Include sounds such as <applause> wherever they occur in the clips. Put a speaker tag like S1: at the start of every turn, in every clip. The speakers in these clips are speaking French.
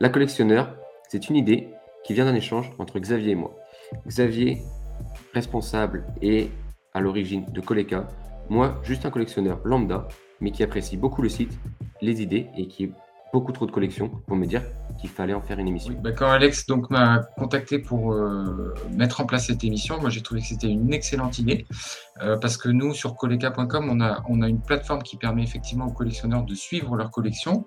S1: La collectionneur, c'est une idée qui vient d'un échange entre Xavier et moi. Xavier, responsable et à l'origine de Coleca, moi, juste un collectionneur lambda, mais qui apprécie beaucoup le site, les idées et qui beaucoup trop de collections pour me dire qu'il fallait en faire une émission.
S2: Quand Alex donc m'a contacté pour euh, mettre en place cette émission, moi j'ai trouvé que c'était une excellente idée euh, parce que nous sur Coleca.com on a on a une plateforme qui permet effectivement aux collectionneurs de suivre leur collection,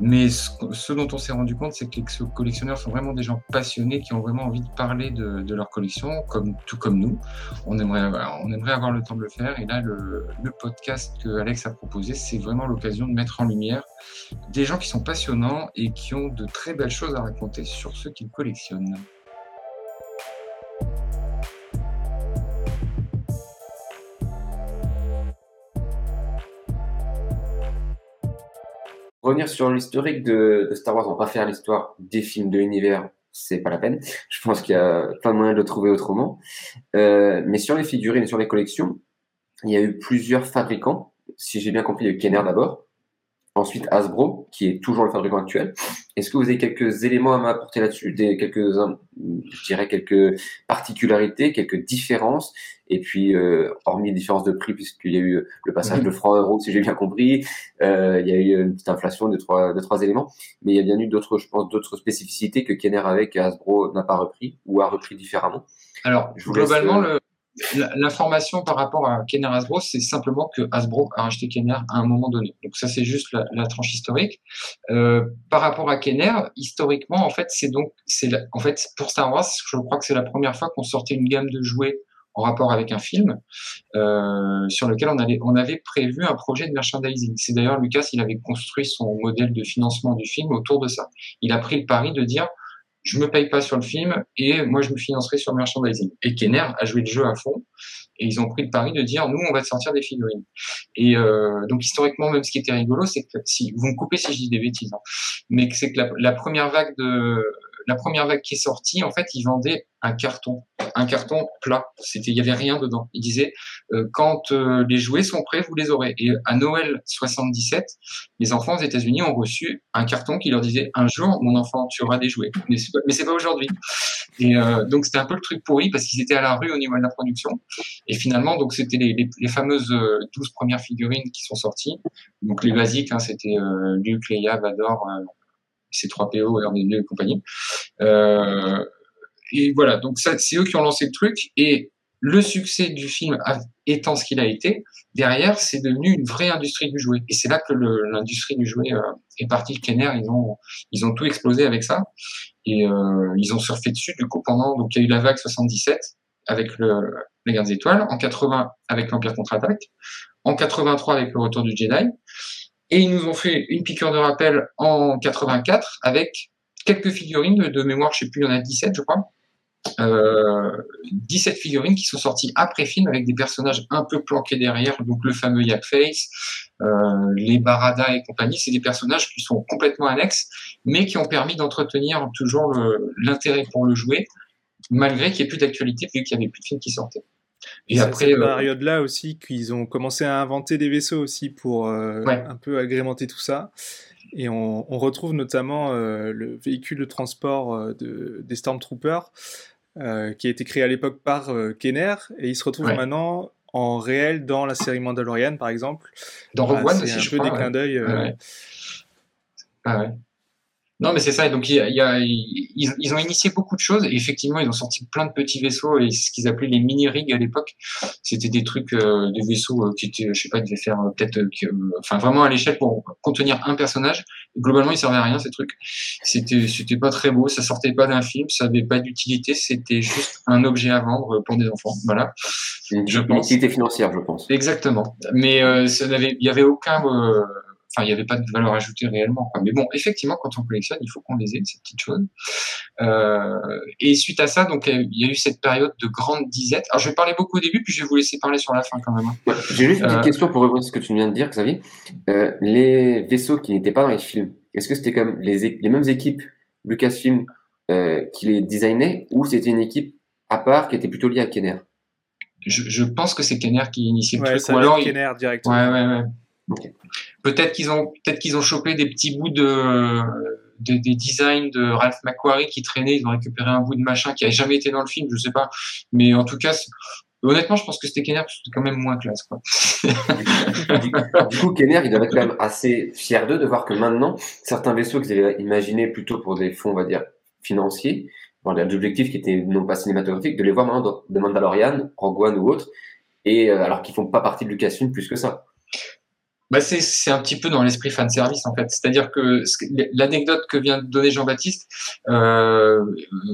S2: mais ce, dont on s'est rendu compte c'est que les collectionneurs sont vraiment des gens passionnés qui ont vraiment envie de parler de, leur collection, tout comme nous. On aimerait on aimerait avoir le temps de le faire et là le, le podcast que Alex a proposé c'est vraiment l'occasion de mettre en lumière des gens qui sont passionnants et qui ont de très belles choses à raconter sur ceux qu'ils collectionnent.
S1: Revenir sur l'historique de, Star Wars, on va faire l'histoire des films de l'univers, c'est pas la peine. Je pense qu'il y a plein de moyens de le trouver autrement. Euh, mais sur les figurines et sur les collections, il y a eu plusieurs fabricants. Si j'ai bien compris, il y a eu Kenner d'abord, Ensuite, Hasbro, qui est toujours le fabricant actuel. Est-ce que vous avez quelques éléments à m'apporter là-dessus, des quelques, je dirais quelques particularités, quelques différences, et puis euh, hormis les différences de prix, puisqu'il y a eu le passage mhm. de francs euros, si j'ai bien compris, euh, il y a eu une petite inflation de trois, de trois éléments, mais il y a bien eu d'autres, je pense, d'autres spécificités que Kenner avait que Hasbro n'a pas repris ou a repris différemment.
S2: Alors, globalement, euh, le L'information par rapport à Kenner Hasbro, c'est simplement que Hasbro a racheté Kenner à un moment donné. Donc ça, c'est juste la, tranche historique. Euh, par rapport à Kenner, historiquement, en fait, c'est donc, c'est en fait pour Star Wars, je crois que c'est la première fois qu'on sortait une gamme de jouets en rapport avec un film euh, sur lequel on, allait, on avait prévu un projet de merchandising. C'est d'ailleurs Lucas, il avait construit son modèle de financement du film autour de ça. Il a pris le pari de dire je me paye pas sur le film et moi je me financerai sur merchandising. Et Kenner a joué le jeu à fond et ils ont pris le pari de dire nous on va te sortir des figurines. Et euh, donc historiquement même ce qui était rigolo c'est que si vous me coupez si je dis des bêtises, hein, mais c'est que la, première vague de la première vague qui est sortie en fait ils vendaient un carton un carton plat. C'était, il y avait rien dedans. Il disait euh, quand euh, les jouets sont prêts, vous les aurez. Et à Noël 77, les enfants aux États-Unis ont reçu un carton qui leur disait un jour, mon enfant, tu auras des jouets. Mais c'est pas, pas aujourd'hui. Et euh, donc c'était un peu le truc pourri parce qu'ils étaient à la rue au niveau de la production. Et finalement, donc c'était les, fameuses 12 premières figurines qui sont sorties. Donc les basiques, hein, c'était Luke, Leia, Vador. C3PO et compagnie. Euh, et voilà, donc ça, c'est eux qui ont lancé le truc. Et le succès du film étant ce qu'il a été, derrière, c'est devenu une vraie industrie du jouet. Et c'est là que l'industrie du jouet euh, est partie. Kenner, ils ont, ils ont tout explosé avec ça. Et euh, ils ont surfé dessus, du coup, pendant... Donc, il y a eu la vague 77 avec le, les Gardes Étoiles, en 80 avec l'Empire contre-attaque, en 83 avec le Retour du Jedi. Et ils nous ont fait une piqûre de rappel en 84 avec quelques figurines de, mémoire, je sais plus, il y en a 17, je crois, euh, 17 figurines qui sont sorties après film avec des personnages un peu planqués derrière, donc le fameux Yak Face, euh, les Barada et compagnie, c'est des personnages qui sont complètement annexes, mais qui ont permis d'entretenir toujours l'intérêt pour le jouet, malgré qu'il n'y ait plus d'actualité, vu qu'il n'y avait plus de films qui sortaient.
S3: Et, après, cette euh, période-là aussi qu'ils ont commencé à inventer des vaisseaux aussi pour euh, un peu agrémenter tout ça. Et on, on retrouve notamment euh, le véhicule de transport de, des Stormtroopers euh, qui a été créé à l'époque par euh, Kenner, et il se retrouve maintenant en réel dans la série Mandalorian, par exemple.
S2: Dans Rogue One aussi,
S3: un peu des clins d'œil. Euh,
S2: ah ouais. Non, mais c'est ça. Donc, il y a, ils, ils, ont initié beaucoup de choses. Et effectivement, ils ont sorti plein de petits vaisseaux et ce qu'ils appelaient les mini rigs à l'époque. C'était des trucs, euh, des vaisseaux euh, qui étaient, je sais pas, ils devaient faire euh, peut-être, enfin vraiment à l'échelle pour contenir un personnage. globalement, ils servaient à rien ces trucs. C'était, c'était pas très beau. Ça sortait pas d'un film. Ça avait pas d'utilité. C'était juste un objet à vendre pour des enfants. Voilà.
S1: Une, je pense. utilité financière, je pense.
S2: Exactement. Mais ça n'avait, il y avait aucun enfin, il n'y avait pas de valeur ajoutée réellement. Quoi. Mais bon, effectivement, quand on collectionne, il faut qu'on les ait, ces petites choses. Euh, et suite à ça, donc, il y a eu cette période de grande disette. Alors, je vais parler beaucoup au début, puis je vais vous laisser parler sur la fin quand même. Hein.
S1: J'ai juste une petite euh, question pour revenir à ce que tu viens de dire, Xavier. Euh, les vaisseaux qui n'étaient pas dans les films, est-ce que c'était comme les, les mêmes équipes Lucasfilm euh, qui les designaient, ou c'était une équipe à part qui était plutôt liée à Kenner?
S2: Je, je, pense que c'est Kenner qui initie le
S3: ouais,
S2: truc.
S3: Ou alors, Kenner directement.
S2: Ouais, ouais, ouais. Peut-être qu'ils ont peut-être qu'ils ont chopé des petits bouts de des designs de Ralph McQuarrie qui traînaient, ils ont récupéré un bout de machin qui avait jamais été dans le film, je sais pas. Mais en tout cas, honnêtement, je pense que c'était Kenner, c'était quand même moins classe. <laughs>
S1: Du, coup, Kenner, il doit être quand même assez fier d'eux de voir que maintenant, certains vaisseaux qu'ils avaient imaginés plutôt pour des fonds, on va dire, financiers, bon, des objectifs qui étaient non pas cinématographiques, de les voir maintenant dans The Mandalorian, Rogue One ou autre, et euh, alors qu'ils font pas partie de Lucasfilm plus que ça.
S2: Bah c'est un petit peu dans l'esprit fan service en fait. C'est-à-dire que l'anecdote que vient de donner Jean-Baptiste, euh,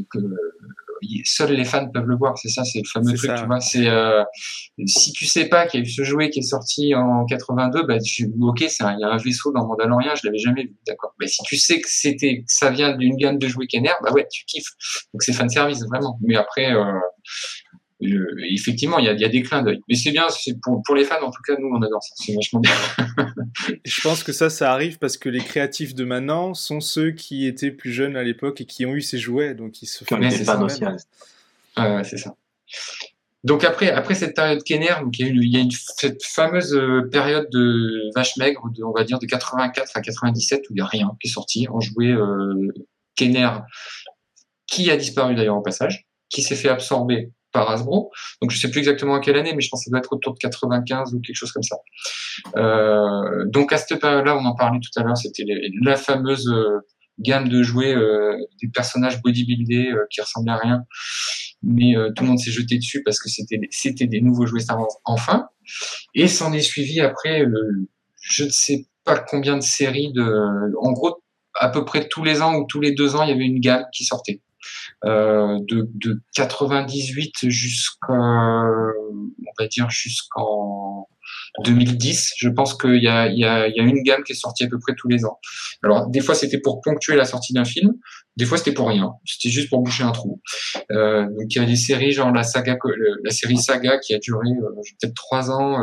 S2: que seuls les fans peuvent le voir. C'est ça, c'est le fameux truc. Tu vois, c'est euh, si tu sais pas qu'il y a eu ce jouet qui est sorti en 82, bah tu, ok, c'est il y a un vaisseau dans Mandalorian, je l'avais jamais vu, d'accord. Mais si tu sais que c'était, ça vient d'une gamme de jouets Kenner, bah ouais, tu kiffes. Donc c'est fan service vraiment. Mais après. Euh, effectivement, il y a, y a, des clins d'œil. Mais c'est bien, c'est pour, pour les fans, en tout cas, nous, on adore ça. C'est vachement bien. <laughs>
S3: Je pense que ça, ça arrive parce que les créatifs de maintenant sont ceux qui étaient plus jeunes à l'époque et qui ont eu ces jouets, donc ils se
S2: font des fans aussi. Ouais, c'est ça. Donc après, après cette période Kenner, donc il y a, il y a une, cette fameuse euh, période de vache maigre, de, on va dire de 84 à 97 où il n'y a rien qui est sorti. On jouait euh, Kenner, qui a disparu d'ailleurs au passage, qui s'est fait absorber par Hasbro. Donc je sais plus exactement à quelle année, mais je pense que ça doit être autour de 95 ou quelque chose comme ça. Euh, donc à cette période-là, on en parlait tout à l'heure, c'était la fameuse euh, gamme de jouets, euh, des personnages bodybuildés euh, qui ressemblaient à rien, mais euh, tout le monde s'est jeté dessus parce que c'était c'était des nouveaux jouets Star Wars enfin. Et s'en est suivi après, je ne sais pas combien de séries de, en gros à peu près tous les ans ou tous les deux ans, il y avait une gamme qui sortait. Euh, de, de 98 jusqu'à, va dire jusqu'en 2010, je pense qu'il y a, y, a, y a une gamme qui est sortie à peu près tous les ans. Alors des fois c'était pour ponctuer la sortie d'un film, des fois c'était pour rien, c'était juste pour boucher un trou. Euh, donc il y a des séries genre la saga, la série Saga qui a duré euh, peut-être trois ans,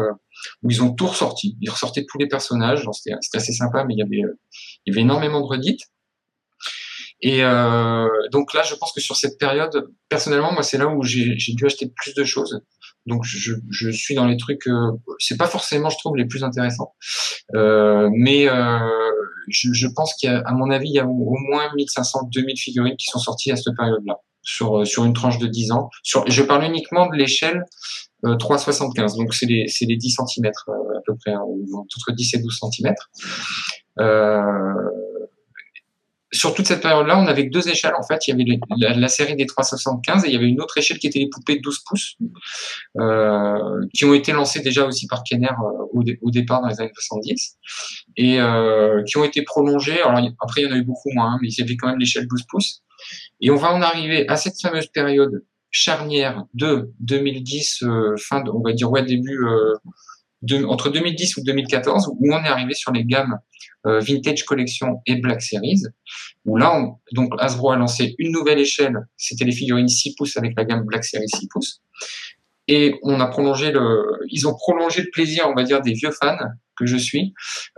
S2: où ils ont tout ressorti, ils ressortaient tous les personnages, c'était assez sympa, mais il y avait, il y avait énormément de redites. Et euh, donc là, je pense que sur cette période, personnellement, moi, c'est là où j'ai dû acheter plus de choses. Donc je, je suis dans les trucs, euh, c'est pas forcément, je trouve, les plus intéressants, euh, mais euh, je, je, pense qu'à mon avis, il y a au moins 1500, 2000 figurines qui sont sorties à cette période-là, sur sur une tranche de 10 ans. Sur, je parle uniquement de l'échelle 3,75, donc c'est les c'est les 10 cm à peu près, hein, entre 10 et 12 cm. Euh, sur toute cette période-là, on avait deux échelles en fait. Il y avait la, série des 375 et il y avait une autre échelle qui était les poupées de 12 pouces, euh, qui ont été lancées déjà aussi par Kenner euh, au, départ dans les années 70 et euh, qui ont été prolongées. Alors après, il y en a eu beaucoup moins, hein, mais il y avait quand même l'échelle 12 pouces. Et on va en arriver à cette fameuse période charnière de 2010, fin, de, on va dire ouais début entre 2010 ou 2014, où on est arrivé sur les gammes euh, Vintage Collection et Black Series, où là, on, donc Hasbro a lancé une nouvelle échelle, c'était les figurines 6 pouces avec la gamme Black Series 6 pouces, et on a prolongé le, ils ont prolongé le plaisir, on va dire, des vieux fans que je suis,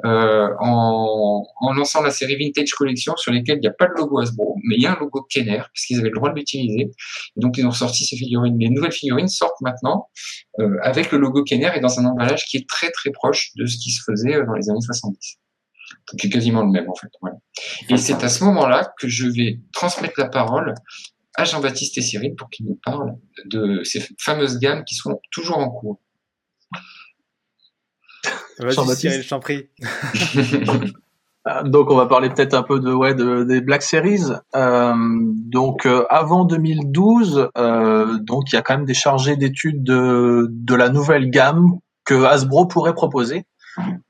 S2: euh, en, en, lançant la série Vintage Collection sur lesquelles il n'y a pas de logo Hasbro, mais il y a un logo Kenner, puisqu'ils avaient le droit de l'utiliser. Donc ils ont sorti ces figurines. Les nouvelles figurines sortent maintenant euh, avec le logo Kenner et dans un emballage qui est très très proche de ce qui se faisait euh, dans les années 70. Donc c'est quasiment le même en fait. Voilà. Et c'est à ce moment-là que je vais transmettre la parole à Jean-Baptiste et Cyril pour qu'ils nous parlent de ces fameuses gammes qui sont toujours en cours.
S3: Vas-y Cyril, je t'en prie. <laughs>
S4: Donc on va parler peut-être un peu de ouais de, des Black Series. Euh, donc euh, avant 2012, euh, donc il y a quand même des chargés d'études de, de la nouvelle gamme que Hasbro pourrait proposer.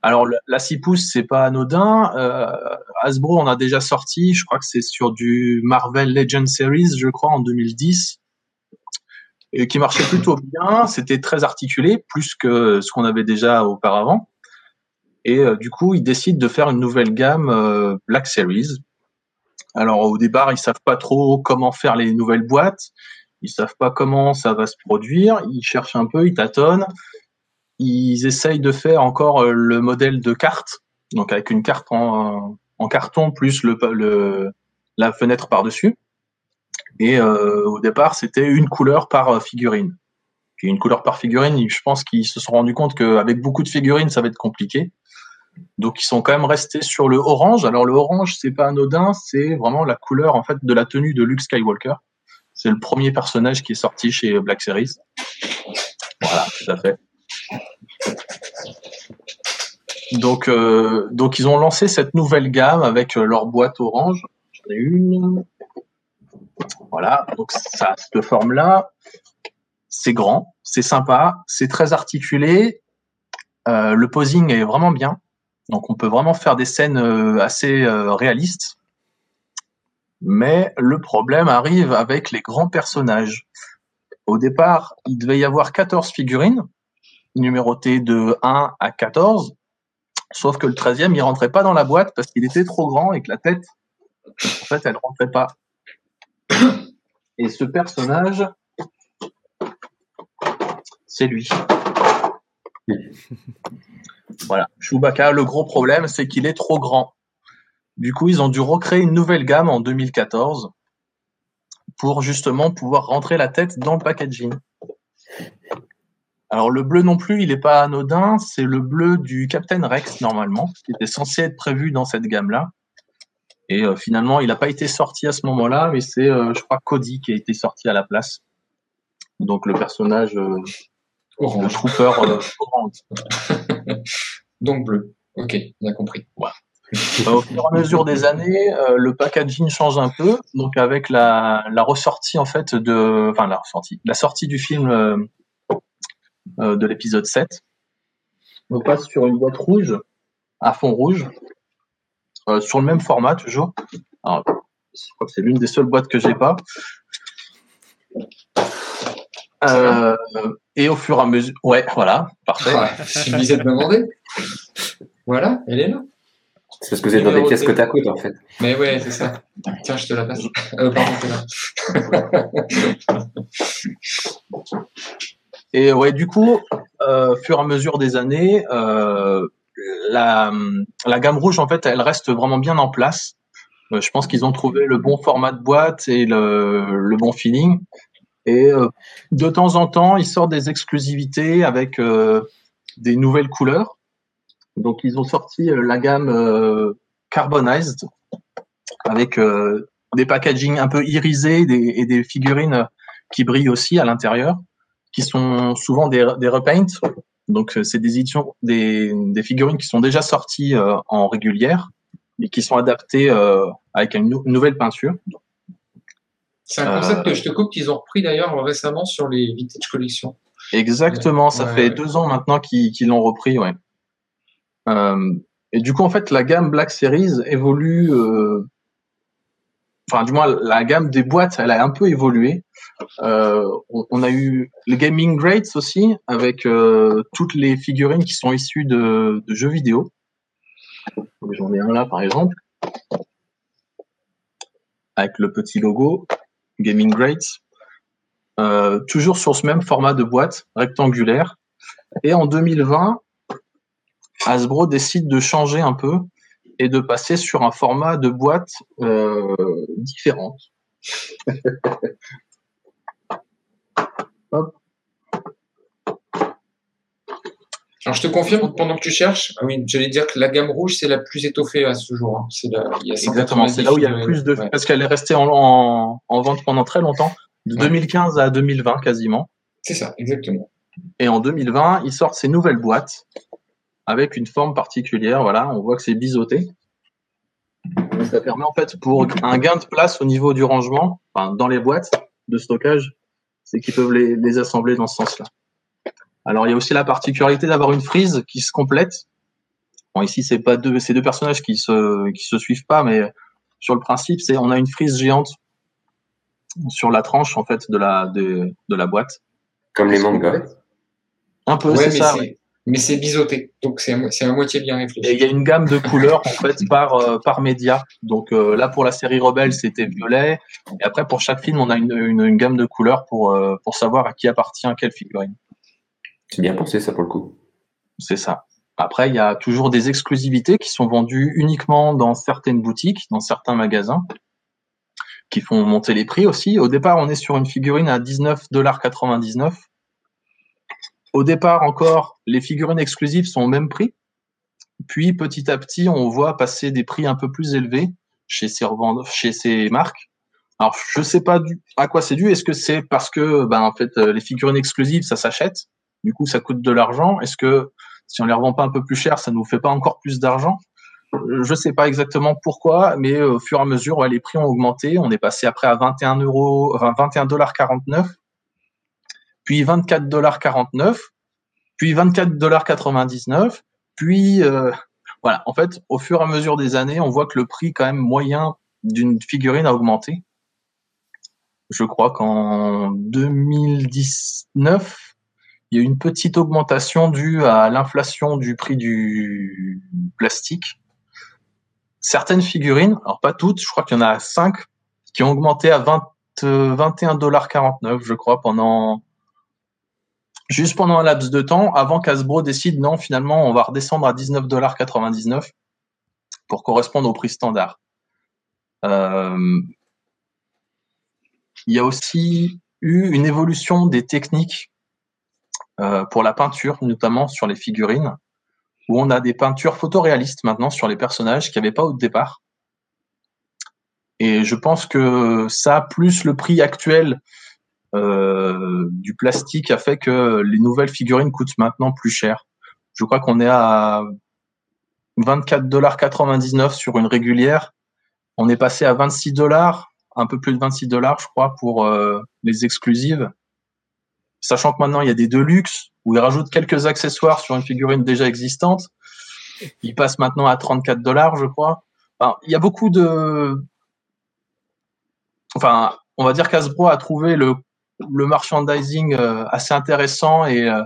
S4: Alors la 6 pouces c'est pas anodin. Euh, Hasbro on a déjà sorti, je crois que c'est sur du Marvel Legend Series, je crois en 2010, et qui marchait plutôt bien. C'était très articulé, plus que ce qu'on avait déjà auparavant. Et euh, du coup, ils décident de faire une nouvelle gamme euh, Black Series. Alors au départ, ils savent pas trop comment faire les nouvelles boîtes. Ils savent pas comment ça va se produire. Ils cherchent un peu, ils tâtonnent. Ils essayent de faire encore euh, le modèle de carte, donc avec une carte en, carton plus la fenêtre par dessus. Et au départ, c'était une couleur par figurine. Puis une couleur par figurine, je pense qu'ils se sont rendus compte qu'avec beaucoup de figurines, ça va être compliqué. Donc ils sont quand même restés sur le orange. Alors le orange, c'est pas anodin, c'est vraiment la couleur en fait de la tenue de Luke Skywalker. C'est le premier personnage qui est sorti chez Black Series. Voilà, tout à fait. Donc, euh, donc ils ont lancé cette nouvelle gamme avec euh, leur boîte orange. J'en ai une. Voilà, donc ça cette forme-là. C'est grand, c'est sympa, c'est très articulé. Euh, le posing est vraiment bien. Donc on peut vraiment faire des scènes assez réalistes. Mais le problème arrive avec les grands personnages. Au départ, il devait y avoir 14 figurines, numérotées de 1 à 14. Sauf que le 13e, il rentrait pas dans la boîte parce qu'il était trop grand et que la tête, en fait, elle rentrait pas. Et ce personnage, c'est lui. <laughs> Voilà. Chewbacca, le gros problème, c'est qu'il est trop grand. Du coup, ils ont dû recréer une nouvelle gamme en 2014 pour justement pouvoir rentrer la tête dans le packaging. Alors le bleu non plus, il n'est pas anodin, c'est le bleu du Captain Rex normalement, qui était censé être prévu dans cette gamme-là. Et euh, finalement, il n'a pas été sorti à ce moment-là, mais c'est, euh, je crois, Cody qui a été sorti à la place. Donc le personnage, euh, le trooper orange. <laughs> <laughs>
S2: Donc bleu. Ok, bien compris.
S4: Bah, au fur et à mesure des années, le packaging change un peu. Donc avec la, la ressortie en fait de, enfin la ressortie, la sortie du film euh, de l'épisode 7. On passe sur une boîte rouge, à fond rouge, euh, sur le même format toujours. je crois que c'est l'une des seules boîtes que j'ai pas. Euh, et au fur et à mesure, ouais, voilà, parfait. <laughs>
S2: je me disais de demander. Voilà, elle est là.
S1: C'est parce que c'est dans des pièces côte à côte en fait.
S2: Mais ouais, c'est ça. Tiens, je te la passe. Euh, pardon, là. <laughs>
S4: Et ouais, du coup, euh, fur et à mesure des années, euh, la, la gamme rouge, en fait, elle reste vraiment bien en place. Euh, je pense qu'ils ont trouvé le bon format de boîte et le, le bon feeling. Et euh, de temps en temps, ils sortent des exclusivités avec euh, des nouvelles couleurs. Donc, ils ont sorti la gamme Carbonized avec des packaging un peu irisés et des figurines qui brillent aussi à l'intérieur qui sont souvent des, repaints. Donc, euh, c'est des figurines qui sont déjà sorties euh, en régulière et qui sont adaptées euh, avec une, nouvelle peinture.
S2: C'est un concept que je te coupe qu'ils ont repris d'ailleurs récemment sur les vintage collections.
S4: Exactement, ça fait deux ans maintenant qu'ils l'ont repris, ouais. Euh, et du coup, en fait, la gamme Black Series évolue. Euh, enfin, du moins, la gamme des boîtes, elle a un peu évolué. Euh, on, a eu le Gaming Greats aussi, avec euh, toutes les figurines qui sont issues de, jeux vidéo. J'en ai un là, par exemple, avec le petit logo Gaming Greats. Euh, toujours sur ce même format de boîte rectangulaire. Et en 2020, Hasbro décide de changer un peu et de passer sur un format de boîte euh, différente. <laughs>
S2: Alors je te confirme pendant que tu cherches, ah oui, j'allais dire que la gamme rouge c'est la plus étoffée à ce jour. Hein.
S4: C'est Exactement, c'est là où il y a le plus de parce qu'elle est restée en, vente pendant très longtemps, de 2015 à 2020 quasiment.
S2: C'est ça, exactement.
S4: Et en 2020, ils sortent ces nouvelles boîtes avec une forme particulière. Voilà, on voit que c'est biseauté. Ça permet en fait pour un gain de place au niveau du rangement, enfin, dans les boîtes de stockage, c'est qu'ils peuvent les, assembler dans ce sens-là. Alors il y a aussi la particularité d'avoir une frise qui se complète. Bon ici c'est pas deux, ces deux personnages qui se qui se suivent pas, mais sur le principe c'est on a une frise géante sur la tranche en fait de la de, de la boîte.
S1: Comme les mangas.
S4: Un peu, c'est ça
S2: mais c'est biseauté, donc c'est à, moitié bien réfléchi.
S4: Et il y a une gamme de couleurs en fait <laughs> par euh, par média. Donc euh, là pour la série Rebelle c'était violet, et après pour chaque film on a une, une, gamme de couleurs pour euh, pour savoir à qui appartient quelle figurine.
S1: C'est bien pensé ça pour le coup.
S4: C'est ça. Après il y a toujours des exclusivités qui sont vendues uniquement dans certaines boutiques, dans certains magasins, qui font monter les prix aussi. Au départ on est sur une figurine à 19,99$. Au départ encore, les figurines exclusives sont au même prix. Puis petit à petit, on voit passer des prix un peu plus élevés chez ces marques. Alors je sais pas à quoi c'est dû. Est-ce que c'est parce que ben en fait les figurines exclusives ça s'achète, du coup ça coûte de l'argent. Est-ce que si on les revend pas un peu plus cher, ça nous fait pas encore plus d'argent? Je sais pas exactement pourquoi, mais au fur et à mesure, les prix ont augmenté. On est passé après à 21 euros, enfin 21 dollars 49, puis 24 dollars 49, puis 24 dollars 99, puis euh, voilà. En fait, au fur et à mesure des années, on voit que le prix quand même moyen d'une figurine a augmenté. Je crois qu'en 2019, il y a eu une petite augmentation due à l'inflation du prix du plastique. Certaines figurines, alors pas toutes, je crois qu'il y en a cinq qui ont augmenté à 20, 21,49$, je crois, pendant juste pendant un laps de temps, avant qu'Asbro décide non, finalement, on va redescendre à 19,99$ pour correspondre au prix standard. Euh, il y a aussi eu une évolution des techniques euh, pour la peinture, notamment sur les figurines, où on a des peintures photoréalistes maintenant sur les personnages qu'il n'y avait pas au départ. Et je pense que ça, plus le prix actuel euh, du plastique, a fait que les nouvelles figurines coûtent maintenant plus cher. Je crois qu'on est à 24,99$ sur une régulière. On est passé à 26 dollars, un peu plus de 26 dollars, je crois, pour euh, les exclusives sachant que maintenant il y a des Deluxe où ils rajoutent quelques accessoires sur une figurine déjà existante. Il passe maintenant à 34 dollars, je crois. il y a beaucoup de. Enfin, on va dire qu'Asbro a trouvé le, le merchandising euh, assez intéressant et, euh,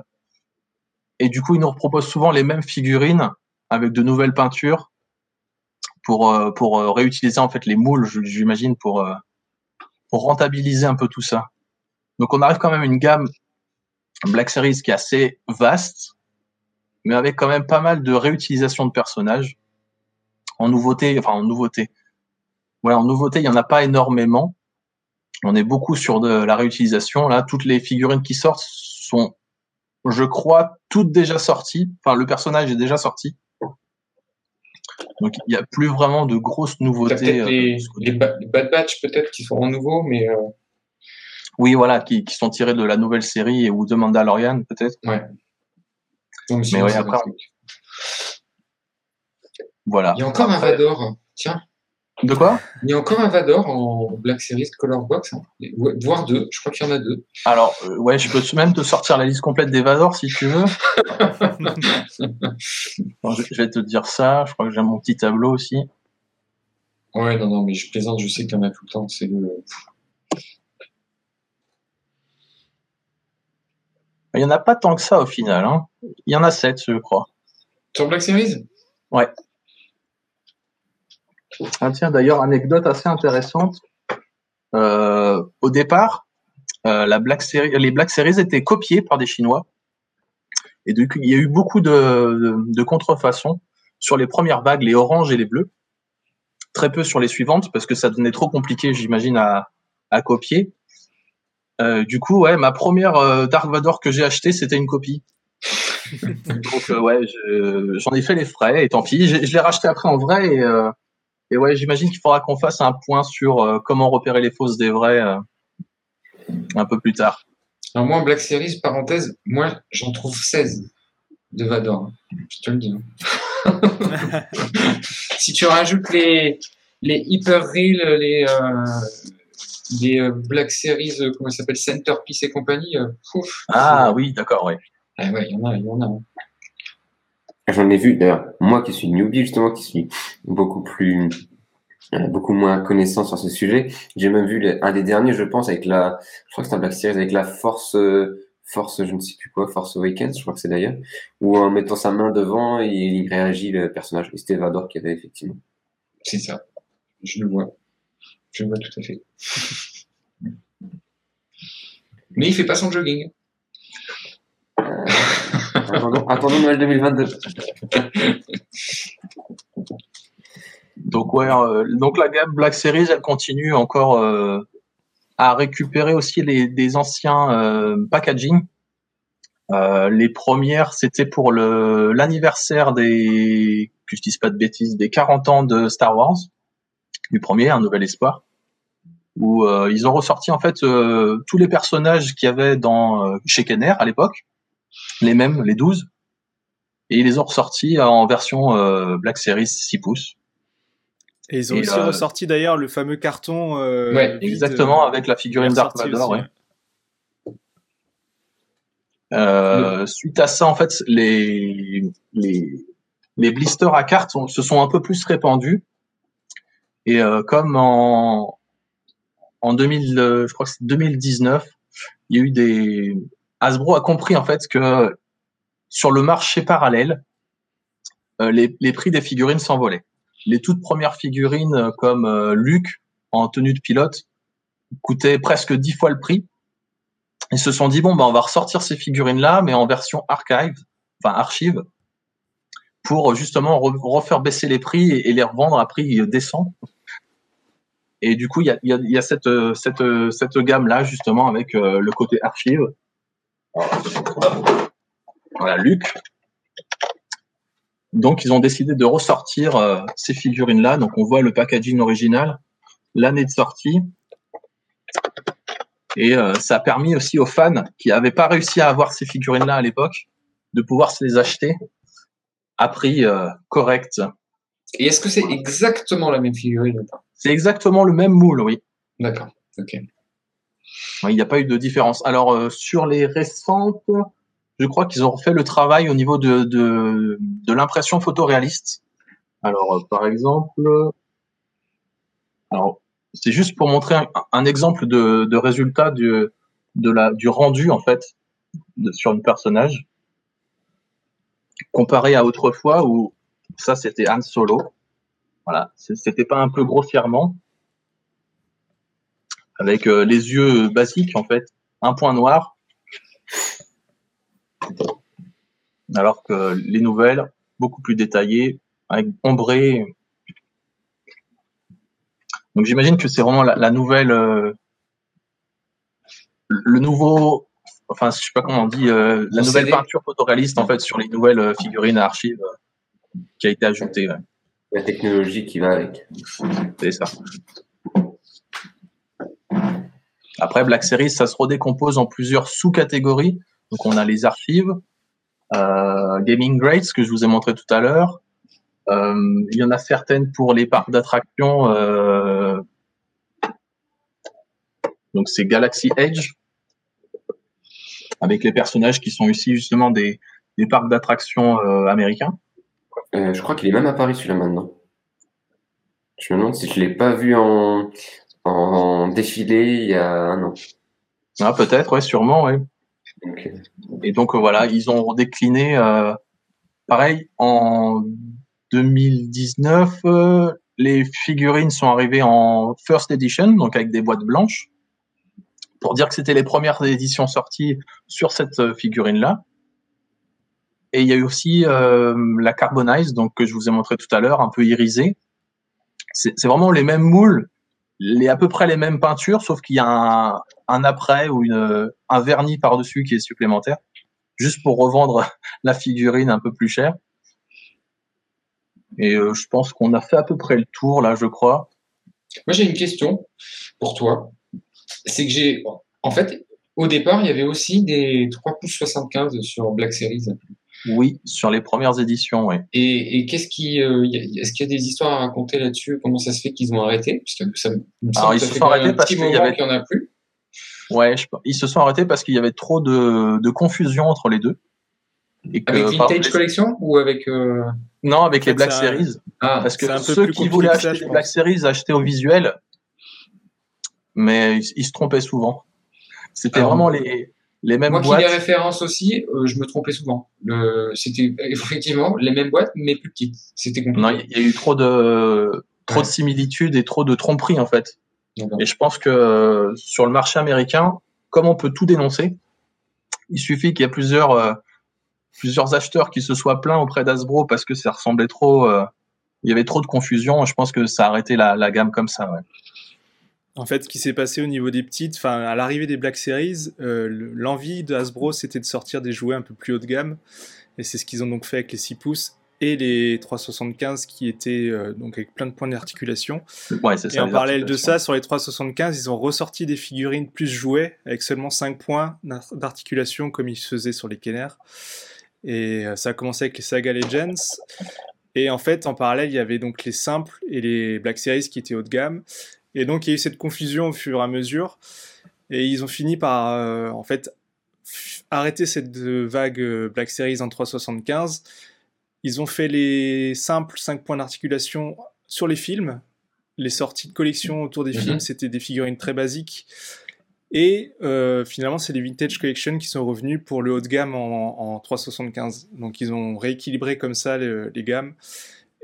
S4: et du coup, ils nous proposent souvent les mêmes figurines avec de nouvelles peintures pour, euh, pour réutiliser en fait les moules, j'imagine, pour, pour rentabiliser un peu tout ça. Donc, on arrive quand même à une gamme Black Series qui est assez vaste, mais avec quand même pas mal de réutilisation de personnages. En nouveauté, enfin en nouveauté. Voilà, en nouveauté, il y en a pas énormément. On est beaucoup sur de la réutilisation. Là, toutes les figurines qui sortent sont, je crois, toutes déjà sorties. Enfin, le personnage est déjà sorti. Donc, il n'y a plus vraiment de grosses nouveautés.
S2: Euh, les, Bad Batch, peut-être, qui seront nouveaux, mais. Euh,
S4: oui, voilà, qui, qui, sont tirés de la nouvelle série ou de Mandalorian, peut-être.
S2: Ouais.
S4: mais oui, après. Voilà.
S2: Il y a encore un Vador, tiens.
S4: De quoi?
S2: Il y a encore un Vador en Black Series Color Box, hein. voire deux. Je crois qu'il y en a deux.
S4: Alors, euh, ouais, je peux même te sortir la liste complète des Vador si tu veux. <laughs> je vais te dire ça. Je crois que j'ai mon petit tableau aussi.
S2: Ouais, non, non, mais je plaisante. Je sais qu'il y en a tout le temps. C'est le.
S4: Il n'y en a pas tant que ça au final. Hein. Il y en a sept, je crois.
S2: Sur Black Series?
S4: Ouais. Ah, tiens, d'ailleurs, anecdote assez intéressante. Euh, au départ, euh, la Black Series, les Black Series étaient copiées par des Chinois. Et coup, il y a eu beaucoup de, de, contrefaçons sur les premières vagues, les oranges et les bleus. Très peu sur les suivantes, parce que ça devenait trop compliqué, j'imagine, à, à copier. Euh, du coup, ouais, ma première euh, Dark Vador que j'ai acheté, c'était une copie. <laughs> Donc euh, ouais, j'en ai fait les frais et tant pis. Je, l'ai racheté après en vrai et, et ouais, j'imagine qu'il faudra qu'on fasse un point sur comment repérer les fausses des vrais un peu plus tard.
S2: Alors moi, en Black Series, parenthèse, moi j'en trouve 16 de Vador. Je te le dis. Hein. <laughs> si tu rajoutes les, les Hyper Real, les, des euh, Black Series, euh, comment ça s'appelle, Centerpiece et compagnie. Euh,
S4: ah oui, d'accord, oui.
S2: Ah ouais, il y en a, il y en a. Hein.
S1: J'en ai vu, d'ailleurs, moi qui suis newbie, justement, qui suis beaucoup plus, beaucoup moins connaissant sur ce sujet. J'ai même vu un des derniers, je pense, avec la, je crois que c'est un Black Series, avec la Force, Force, je ne sais plus quoi, Force Awakens, je crois que c'est d'ailleurs, où en mettant sa main devant, il, réagit le personnage. Et c'était Vador qui avait effectivement.
S2: C'est ça. Je le vois. Je vois tout à fait. Mais il fait pas son jogging.
S1: Euh, attendons, Noël 2022.
S4: donc ouais, euh, donc la gamme Black Series, elle continue encore euh, à récupérer aussi les, des anciens packaging. Euh, les premières, c'était pour le l'anniversaire des, que je dise pas de bêtises, des 40 ans de Star Wars, du premier, Un Nouvel Espoir, où euh, ils ont ressorti en fait euh, tous les personnages qu'il y avait dans chez Kenner à l'époque, les mêmes, les 12, et ils les ont ressortis en version Black Series 6 pouces.
S3: Et ils ont aussi ressorti d'ailleurs le fameux carton.
S4: ouais, exactement, avec la figurine Darth Vader. Ouais. Euh, suite à ça, en fait, les, les, les blisters à cartes se sont un peu plus répandus. Et euh, comme en, en 2000, euh, je crois que c'est 2019, il y a eu des Hasbro a compris en fait que sur le marché parallèle, les, les prix des figurines s'envolaient. Les toutes premières figurines comme Luke en tenue de pilote coûtaient presque dix fois le prix ils se sont dit bon bah on va ressortir ces figurines là mais en version archive enfin archive pour justement refaire baisser les prix et, les revendre à prix décent. Et du coup il y a, cette, cette, cette gamme là justement avec euh, le côté archive. Voilà Luc. Donc ils ont décidé de ressortir euh, ces figurines là donc on voit le packaging original l'année de sortie. Et euh, ça a permis aussi aux fans qui n'avaient pas réussi à avoir ces figurines-là à l'époque de pouvoir se les acheter à prix euh, correct.
S2: Et est-ce que c'est exactement la même figurine
S4: C'est exactement le même moule, oui.
S2: D'accord, ok.
S4: Il n'y a pas eu de différence. Alors, euh, sur les récentes, je crois qu'ils ont fait le travail au niveau de, de, de l'impression photoréaliste. Alors, par exemple, alors, c'est juste pour montrer un, exemple de, de, résultat du, de la, du rendu en fait sur un personnage comparé à autrefois où ça c'était Han Solo. Voilà, c'était pas un peu grossièrement avec euh, les yeux basiques en fait, un point noir. Alors que les nouvelles beaucoup plus détaillées avec ombré donc j'imagine que c'est vraiment la, nouvelle, euh, le nouveau, enfin je sais pas comment on dit, euh, la nouvelle peinture photoréaliste en fait sur les nouvelles euh, figurines à archives qui a été ajoutée.
S1: La technologie qui va avec.
S4: C'est ça. Après Black Series, ça se redécompose en plusieurs sous-catégories. Donc on a les archives, Gaming Grades que je vous ai montré tout à l'heure, euh, il y en a certaines pour les parcs d'attractions. Euh, donc c'est Galaxy Edge avec les personnages qui sont ici justement des, des parcs d'attractions euh, américains.
S1: je crois qu'il est même à Paris celui-là maintenant. Je me demande si je l'ai pas vu en, en défilé il y a un an.
S4: Ah, peut-être, ouais, sûrement, ouais. Et donc voilà, ils ont décliné, pareil, en 2019, euh, les figurines sont arrivées en first edition, donc avec des boîtes blanches, pour dire que c'était les premières éditions sorties sur cette euh, figurine-là. Et il y a eu aussi euh, la Carbonize, donc que je vous ai montré tout à l'heure, un peu irisée. C'est vraiment les mêmes moules, les à peu près les mêmes peintures, sauf qu'il y a un, après ou une, un vernis par-dessus qui est supplémentaire, juste pour revendre <laughs> la figurine un peu plus cher. Et euh, je pense qu'on a fait à peu près le tour là, je crois.
S2: Moi, j'ai une question pour toi. C'est que j'ai, en fait, au départ, il y avait aussi des 3 pouces 75 sur Black Series.
S4: Oui, sur les premières éditions, oui.
S2: Et, qu'est-ce qui, euh, est-ce qu'il y a des histoires à raconter là-dessus? Comment ça se fait qu'ils ont arrêté? Parce que ça,
S4: Alors, ils se sont arrêtés parce qu'il y avait,
S2: en a plus.
S4: Ouais, je... ils se sont arrêtés parce qu'il y avait trop de, de confusion entre les deux.
S2: Et avec Vintage Collection ou avec euh,
S4: Non, avec les Black Series. Ah, parce que ceux qui voulaient acheter les Black Series achetaient au visuel, mais ils, se trompaient souvent. C'était ah, vraiment les, les mêmes boîtes. Moi
S2: qui les références aussi, euh, je me trompais souvent. C'était <laughs> effectivement les mêmes boîtes, mais plus petites. C'était compliqué.
S4: Non, il y a eu trop de trop de similitudes et trop de tromperies en fait. Et je pense que euh, sur le marché américain, comme on peut tout dénoncer, il suffit qu'il y ait plusieurs plusieurs acheteurs qui se soient plaints auprès d'Asbro parce que ça ressemblait trop, euh, il y avait trop de confusion. Je pense que ça a arrêté la, gamme comme ça.
S3: En fait, ce qui s'est passé au niveau des petites, enfin, à l'arrivée des Black Series, l'envie de Hasbro, c'était de sortir des jouets un peu plus haut de gamme. Et c'est ce qu'ils ont donc fait avec les 6 pouces et les 375 qui étaient euh, donc avec plein de points d'articulation.
S4: Ouais.
S3: Et en parallèle de ça, sur les 375, ils ont ressorti des figurines plus jouées avec seulement 5 points d'articulation comme ils faisaient sur les Kenner. Et euh, ça a commencé avec les Saga Legends. Et en fait, en parallèle, il y avait donc les simples et les Black Series qui étaient haut de gamme. Et donc, il y a eu cette confusion au fur et à mesure. Et ils ont fini par, euh, en fait, arrêter cette vague Black Series en 375 ils ont fait les simples 5 points d'articulation sur les films. Les sorties de collection autour des films, mhm. c'était des figurines très basiques. Et euh, finalement, c'est les Vintage Collection qui sont revenus pour le haut de gamme en, 375. Donc, ils ont rééquilibré comme ça les, gammes.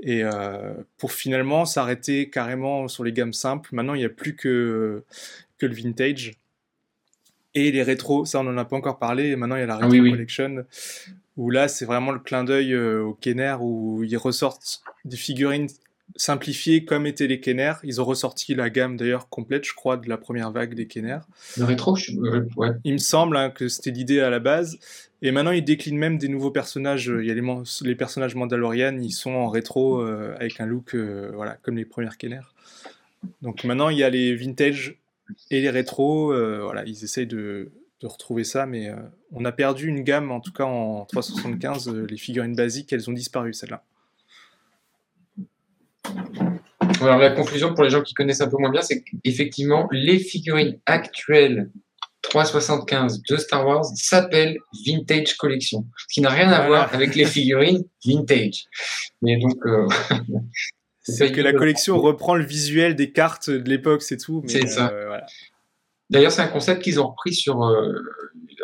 S3: Et euh, pour finalement s'arrêter carrément sur les gammes simples. Maintenant, il n'y a plus que, que le vintage. Et les rétros, ça on n'en a pas encore parlé. maintenant, il y a la ah Retro Collection où là c'est vraiment le clin d'œil euh, au Kenner où ils ressortent des figurines simplifiées comme étaient les Kenner. Ils ont ressorti la gamme d'ailleurs complète, je crois, de la première vague des Kenner.
S2: Le rétro,
S3: euh, ouais. Il me semble hein, que c'était l'idée à la base. Et maintenant, ils déclinent même des nouveaux personnages. Il y a les, les personnages Mandalorian, ils sont en rétro euh, avec un look voilà, comme les premières Kenner. Donc maintenant, il y a les vintage et les rétros. voilà, ils essayent de, de retrouver ça, mais euh, on a perdu une gamme, en tout cas en 375, euh, les figurines basiques, elles ont disparu, celles-là.
S2: Alors la conclusion pour les gens qui connaissent un peu moins bien, c'est qu'effectivement, les figurines actuelles 375 de Star Wars s'appellent Vintage Collection, ce qui n'a rien à voir avec les figurines vintage. Mais donc, euh, <laughs>
S3: c'est que la collection reprend le visuel des cartes de l'époque, c'est tout.
S2: C'est ça. voilà. D'ailleurs, c'est un concept qu'ils ont repris sur euh,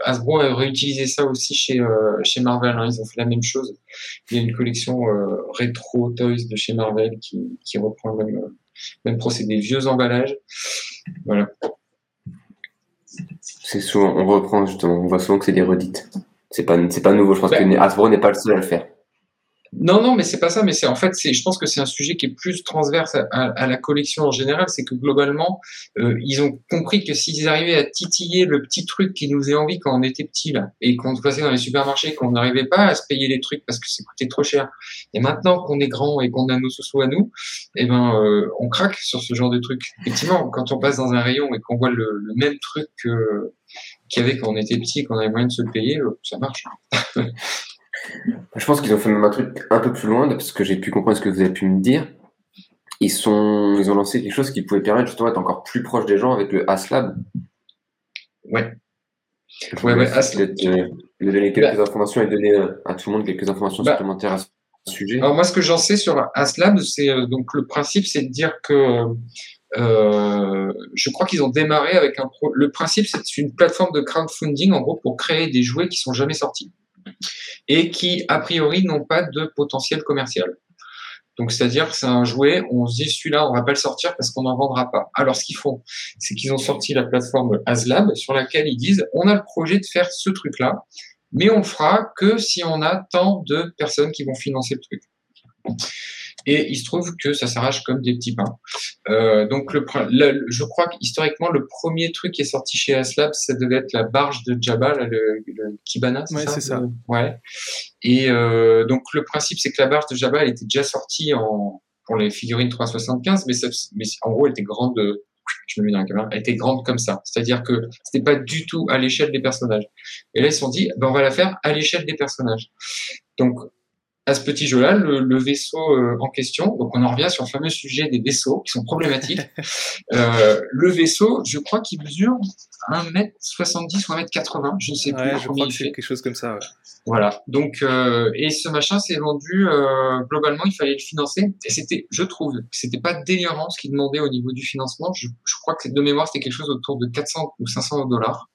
S2: Hasbro a réutilisé ça aussi chez euh, chez Marvel. Hein, ils ont fait la même chose. Il y a une collection euh, rétro toys de chez Marvel qui, qui reprend le même, euh, même procédé, vieux emballages. Voilà.
S1: C'est souvent, on reprend justement, on voit souvent que c'est des redites. C'est pas c'est pas nouveau. Je pense ben que Hasbro n'est pas le seul à le faire.
S2: Non, non, mais c'est pas ça. Mais c'est en fait, c'est, je pense que c'est un sujet qui est plus transverse à, la collection en général. C'est que globalement, euh, ils ont compris que s'ils arrivaient à titiller le petit truc qui nous faisait envie quand on était petit là, et qu'on passait dans les supermarchés, qu'on n'arrivait pas à se payer les trucs parce que ça coûtait trop cher. Et maintenant qu'on est grand et qu'on a nos sous à nous, eh ben, euh, on craque sur ce genre de truc. Effectivement, quand on passe dans un rayon et qu'on voit le, même truc qu'il y avait quand on était petit, qu'on avait moyen de se le payer, euh, ça marche. <laughs>
S1: Je pense qu'ils ont fait même un truc un peu plus loin, parce que j'ai pu comprendre ce que vous avez pu me dire. Ils, sont, ils ont lancé quelque chose qui pouvait permettre justement d'être encore plus proche des gens avec le ASLab.
S2: Ouais.
S1: ouais, ouais, ASLab. De, donner quelques bah. informations et donner euh, à tout le monde quelques informations bah. supplémentaires à ce sujet.
S2: Alors moi, ce que j'en sais sur ASLab, c'est euh, donc le principe, c'est de dire que euh, je crois qu'ils ont démarré avec un pro... le principe, c'est une plateforme de crowdfunding en gros pour créer des jouets qui sont jamais sortis et qui, a priori, n'ont pas de potentiel commercial. Donc, c'est-à-dire que c'est un jouet, on se dit celui-là, on va pas le sortir parce qu'on n'en vendra pas. Alors, ce qu'ils font, c'est qu'ils ont sorti la plateforme ASLab sur laquelle ils disent, on a le projet de faire ce truc-là, mais on fera que si on a tant de personnes qui vont financer le truc. Et il se trouve que ça s'arrache comme des petits pains. Euh, donc, le, je crois qu'historiquement, le premier truc qui est sorti chez Aslab, ça devait être la barge de Jabba, le, le Kibana.
S3: Ouais, c'est ça.
S2: Ouais. Et euh, donc, le principe, c'est que la barge de Jabba, elle était déjà sortie en, pour les figurines 375, mais, ça, mais en gros, elle était grande. Je me mets dans la caméra. Elle était grande comme ça. C'est-à-dire que c'était pas du tout à l'échelle des personnages. Et là, ils se sont dit, ben, on va la faire à l'échelle des personnages. Donc, à ce petit jeu-là, le, vaisseau euh, en question. Donc on en revient sur le fameux sujet des vaisseaux qui sont problématiques. <laughs> euh, le vaisseau, je crois qu'il mesure 1m70 ou 1m80, je ne sais plus.
S3: je crois que c'est quelque chose comme ça. Ouais.
S2: Voilà. Donc euh, et ce machin s'est vendu euh, globalement, il fallait le financer et c'était, je trouve, c'était pas délirant ce qu'il demandait au niveau du financement. Je, je crois que de mémoire c'était quelque chose autour de 400 ou 500 dollars.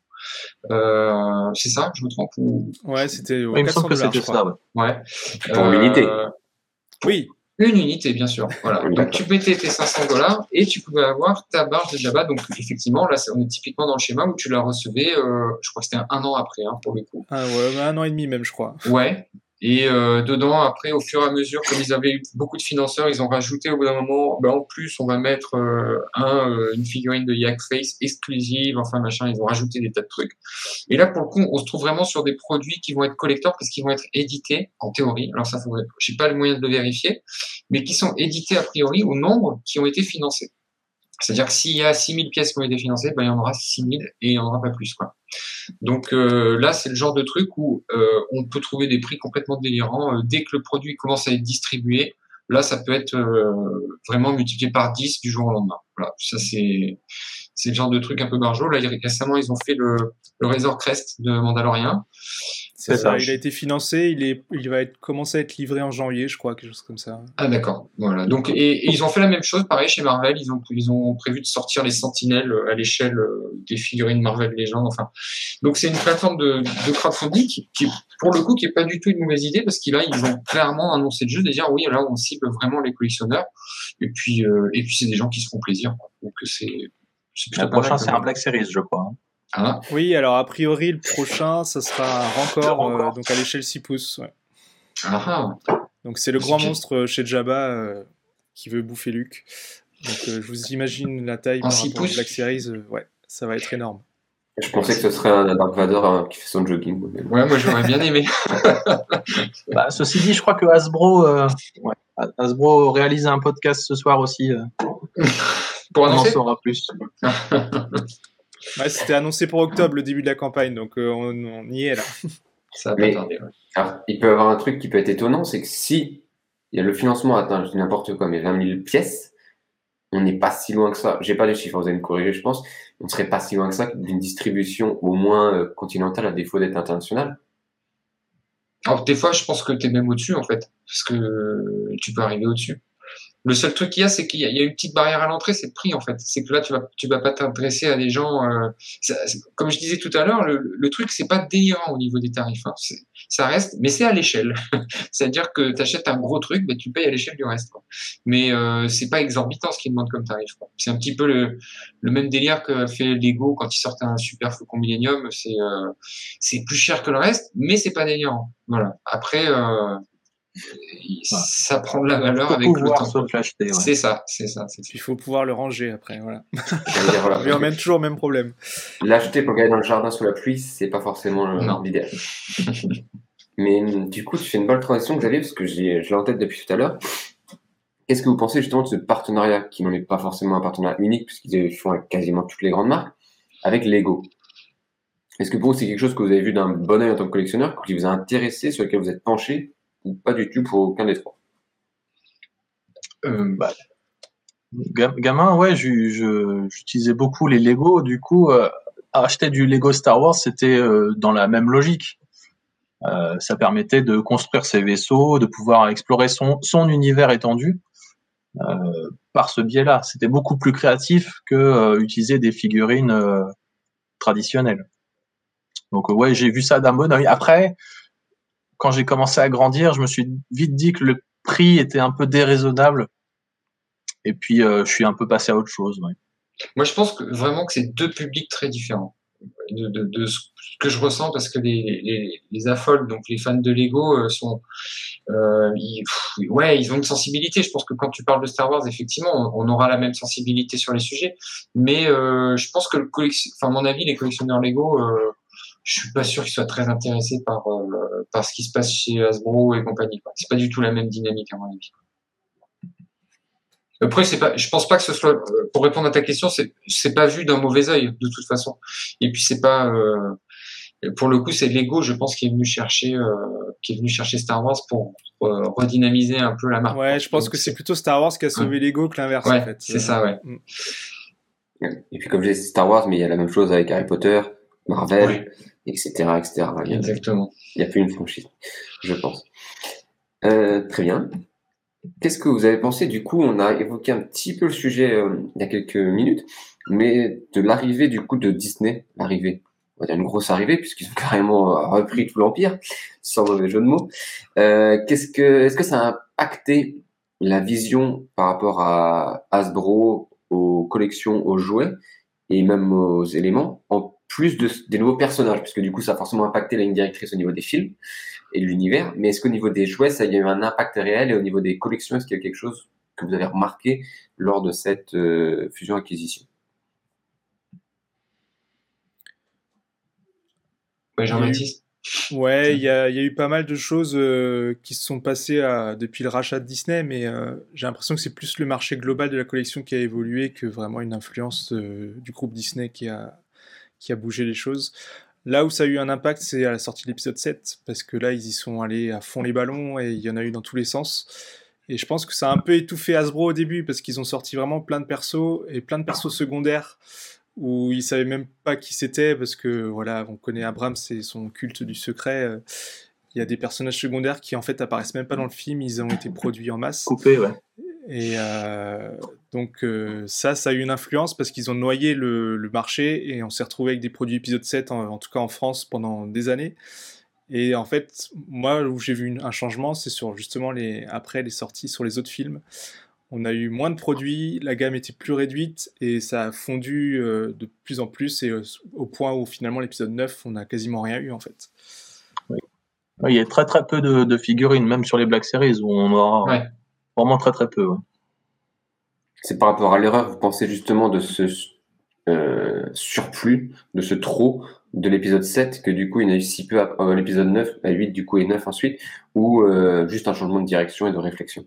S2: Euh, c'est ça, je me trompe ou...
S3: Ouais, c'était.
S4: il me semble que c'était ça.
S2: Ouais.
S1: Pour une unité.
S2: Euh,
S3: oui.
S2: Une unité, bien sûr. Voilà. Donc tu mettais tes 500 dollars et tu pouvais avoir ta barge de Jabba. Donc effectivement, là, on est typiquement dans le schéma où tu la recevais. Euh, je crois que c'était un an après, hein, pour le coup.
S3: Ah ouais, un an et demi même, je crois.
S2: Ouais. Et euh, dedans, après, au fur et à mesure, comme ils avaient eu beaucoup de financeurs, ils ont rajouté au bout d'un moment, ben, en plus, on va mettre euh, un, euh, une figurine de Yak Face exclusive, enfin machin, ils ont rajouté des tas de trucs. Et là, pour le coup, on se trouve vraiment sur des produits qui vont être collecteurs parce qu'ils vont être édités, en théorie. Alors ça, faudrait, j'ai pas le moyen de le vérifier, mais qui sont édités a priori au nombre qui ont été financés. C'est-à-dire que s'il y a 6000 pièces qui ont été financées, ben, il y en aura 6000 et il n'y en aura pas plus. Quoi. Donc euh, là, c'est le genre de truc où euh, on peut trouver des prix complètement délirants. Euh, dès que le produit commence à être distribué, là, ça peut être vraiment multiplié par 10 du jour au lendemain. Voilà, ça c'est c'est le genre de truc un peu barjot. Là, récemment, ils ont fait le, le Razor Crest de Mandalorian.
S3: C'est ça. Il a été financé, il, est, il va être, commencer à être livré en janvier, je crois, quelque chose comme ça.
S2: Ah d'accord. Voilà. Donc et, ils ont fait la même chose, pareil chez Marvel. Ils ont ils ont prévu de sortir les Sentinelles à l'échelle euh, des figurines Marvel Legends. Enfin, donc c'est une plateforme de, de crowdfunding qui, qui, pour le coup, qui est pas du tout une mauvaise idée parce qu'ils là ils ont clairement annoncé le jeu de dire oui là on cible vraiment les collectionneurs et puis euh, et puis c'est des gens qui se font plaisir. Donc c'est.
S4: Le prochain c'est un Black Series, je crois. Hein.
S3: Ah. Oui, alors a priori, le prochain, ça sera Rancor, euh, donc à l'échelle 6 pouces. Ah. Donc c'est le grand monstre euh, chez Jabba euh, qui veut bouffer Luke. Donc je vous imagine la taille
S2: par rapport
S3: Black Series, ouais, ça va être énorme.
S1: Je pensais que ce serait un Dark Vader hein, qui fait son jogging.
S2: Ouais, moi j'aurais bien aimé. <laughs>
S4: bah, ceci dit, je crois que Hasbro, ouais, Hasbro réalise un podcast ce soir aussi. <laughs>
S2: Pour annoncer.
S4: On en saura plus. <laughs>
S3: c'était annoncé pour octobre, le début de la campagne, donc euh, on, y est là.
S1: Ça va il peut y avoir un truc qui peut être étonnant, c'est que si il y a le financement atteint, je dis n'importe quoi, mais 20 000 pièces, on n'est pas si loin que ça. J'ai pas les chiffres, vous allez me corriger, je pense. On serait pas si loin que ça d'une distribution au moins euh, continentale à défaut d'être internationale.
S2: Alors, des fois, je pense que tu es même au-dessus, en fait, parce que tu peux arriver au-dessus. Le seul truc qu'il y a, c'est qu'il y, a une petite barrière à l'entrée, c'est le prix en fait. C'est que là, tu vas, tu vas pas t'adresser à des gens. Euh, comme je disais tout à l'heure, le, le, truc c'est pas délirant au niveau des tarifs. Hein. Ça reste, mais c'est à l'échelle. <laughs> C'est-à-dire que tu achètes un gros truc, mais tu payes à l'échelle du reste. Quoi. Mais euh, c'est pas exorbitant ce qu'ils demandent comme tarif. C'est un petit peu le, le, même délire que fait Lego quand ils sortent un super Faucon Millennium. C'est euh, plus cher que le reste, mais c'est pas délirant. Voilà. Après. Euh, ça prend de la valeur avec le temps. C'est ça, c'est ça,
S3: Il faut pouvoir le ranger après, voilà. <laughs> voilà. on emmène toujours le même problème.
S1: L'acheter pour gagner dans le jardin sous la pluie, c'est pas forcément l'idéal. <laughs> Mais du coup, tu fais une bonne transition, Xavier, parce que je l'ai en tête depuis tout à l'heure. Qu'est-ce que vous pensez justement de ce partenariat, qui n'en est pas forcément un partenariat unique, puisqu'ils font avec quasiment toutes les grandes marques, avec Lego? Est-ce que pour vous, c'est quelque chose que vous avez vu d'un bon oeil en tant que collectionneur, qui vous a intéressé, sur lequel vous êtes penché? Ou pas du tout pour aucun des trois
S4: euh, bah, Gamin, ouais, j'utilisais beaucoup les Lego. Du coup, euh, acheter du Lego Star Wars, c'était euh, dans la même logique. ça permettait de construire ses vaisseaux, de pouvoir explorer son, son univers étendu par ce biais-là. C'était beaucoup plus créatif que utiliser des figurines traditionnelles. Donc ouais, j'ai vu ça d'un bon oeil. Après, quand j'ai commencé à grandir, je me suis vite dit que le prix était un peu déraisonnable. Et puis, euh, je suis un peu passé à autre chose.
S2: Moi, je pense que vraiment que c'est deux publics très différents de, ce que je ressens parce que les, les, les affoles, donc les fans de Lego, euh, sont, euh, ils, ouais, ils ont une sensibilité. Je pense que quand tu parles de Star Wars, effectivement, on, aura la même sensibilité sur les sujets. Mais je pense que le enfin, mon avis, les collectionneurs Lego je suis pas sûr qu'ils soient très intéressés par euh, par ce qui se passe chez Hasbro et compagnie. C'est pas du tout la même dynamique à mon avis. Après, c'est pas, je pense pas que ce soit, euh, pour répondre à ta question, c'est, c'est pas vu d'un mauvais œil, de toute façon. Et puis, c'est pas, euh, pour le coup, c'est Lego, je pense, qui est venu chercher, euh, qui est venu chercher Star Wars pour, redynamiser un peu la marque.
S3: Ouais, je pense que c'est plutôt Star Wars qui a sauvé Lego que l'inverse,
S2: en
S3: fait.
S2: C'est ça, ouais. Mm.
S1: Et puis, comme j'ai dit Star Wars, mais il y a la même chose avec Harry Potter, Marvel etc. etc.
S2: Il Exactement.
S1: Il n'y a plus une franchise, je pense. Euh, très bien. Qu'est-ce que vous avez pensé? Du coup, on a évoqué un petit peu le sujet euh, il y a quelques minutes, mais de l'arrivée du coup de Disney, l'arrivée, on va dire une grosse arrivée puisqu'ils ont <laughs> carrément euh, repris tout l'empire, sans mauvais jeu de mots. qu'est-ce que, est-ce que ça a impacté la vision par rapport à Hasbro, aux collections, aux jouets et même aux éléments en plus de, des nouveaux personnages, puisque du coup, ça a forcément impacté la ligne directrice au niveau des films et de l'univers. Mais est-ce qu'au niveau des jouets, ça a eu un impact réel et au niveau des collections, est-ce qu'il y a quelque chose que vous avez remarqué lors de cette euh, fusion-acquisition
S2: Oui, Jean-Baptiste
S3: Ouais, il y, a, eu pas mal de choses euh, qui se sont passées depuis le rachat de Disney, mais euh, j'ai l'impression que c'est plus le marché global de la collection qui a évolué que vraiment une influence du groupe Disney qui a, qui a bougé les choses. Là où ça a eu un impact, c'est à la sortie de l'épisode 7, parce que là, ils y sont allés à fond les ballons et il y en a eu dans tous les sens. Et je pense que ça a un peu étouffé Hasbro au début, parce qu'ils ont sorti vraiment plein de persos et plein de persos secondaires où ils savaient même pas qui c'était, parce que voilà, on connaît Abrams c'est son culte du secret. Il y a des personnages secondaires qui en fait apparaissent même pas dans le film, ils ont été produits en masse.
S4: Coupés, ouais.
S3: Et euh, donc euh, ça, ça a eu une influence parce qu'ils ont noyé le, marché et on s'est retrouvé avec des produits épisode 7, en, tout cas en France, pendant des années. Et en fait, moi, où j'ai vu un changement, c'est sur justement les, après les sorties sur les autres films. On a eu moins de produits, la gamme était plus réduite et ça a fondu euh, de plus en plus et au point où finalement l'épisode 9, on n'a quasiment rien eu en fait.
S4: Oui. Il y a très très peu de, figurines, même sur les Black Series, où on aura Vraiment très très peu.
S1: C'est par rapport à l'erreur, vous pensez justement de ce euh, surplus, de ce trop de l'épisode 7, que du coup il y en a eu si peu à, euh, l'épisode 9, à 8 du coup et 9 ensuite, ou euh, juste un changement de direction et de réflexion?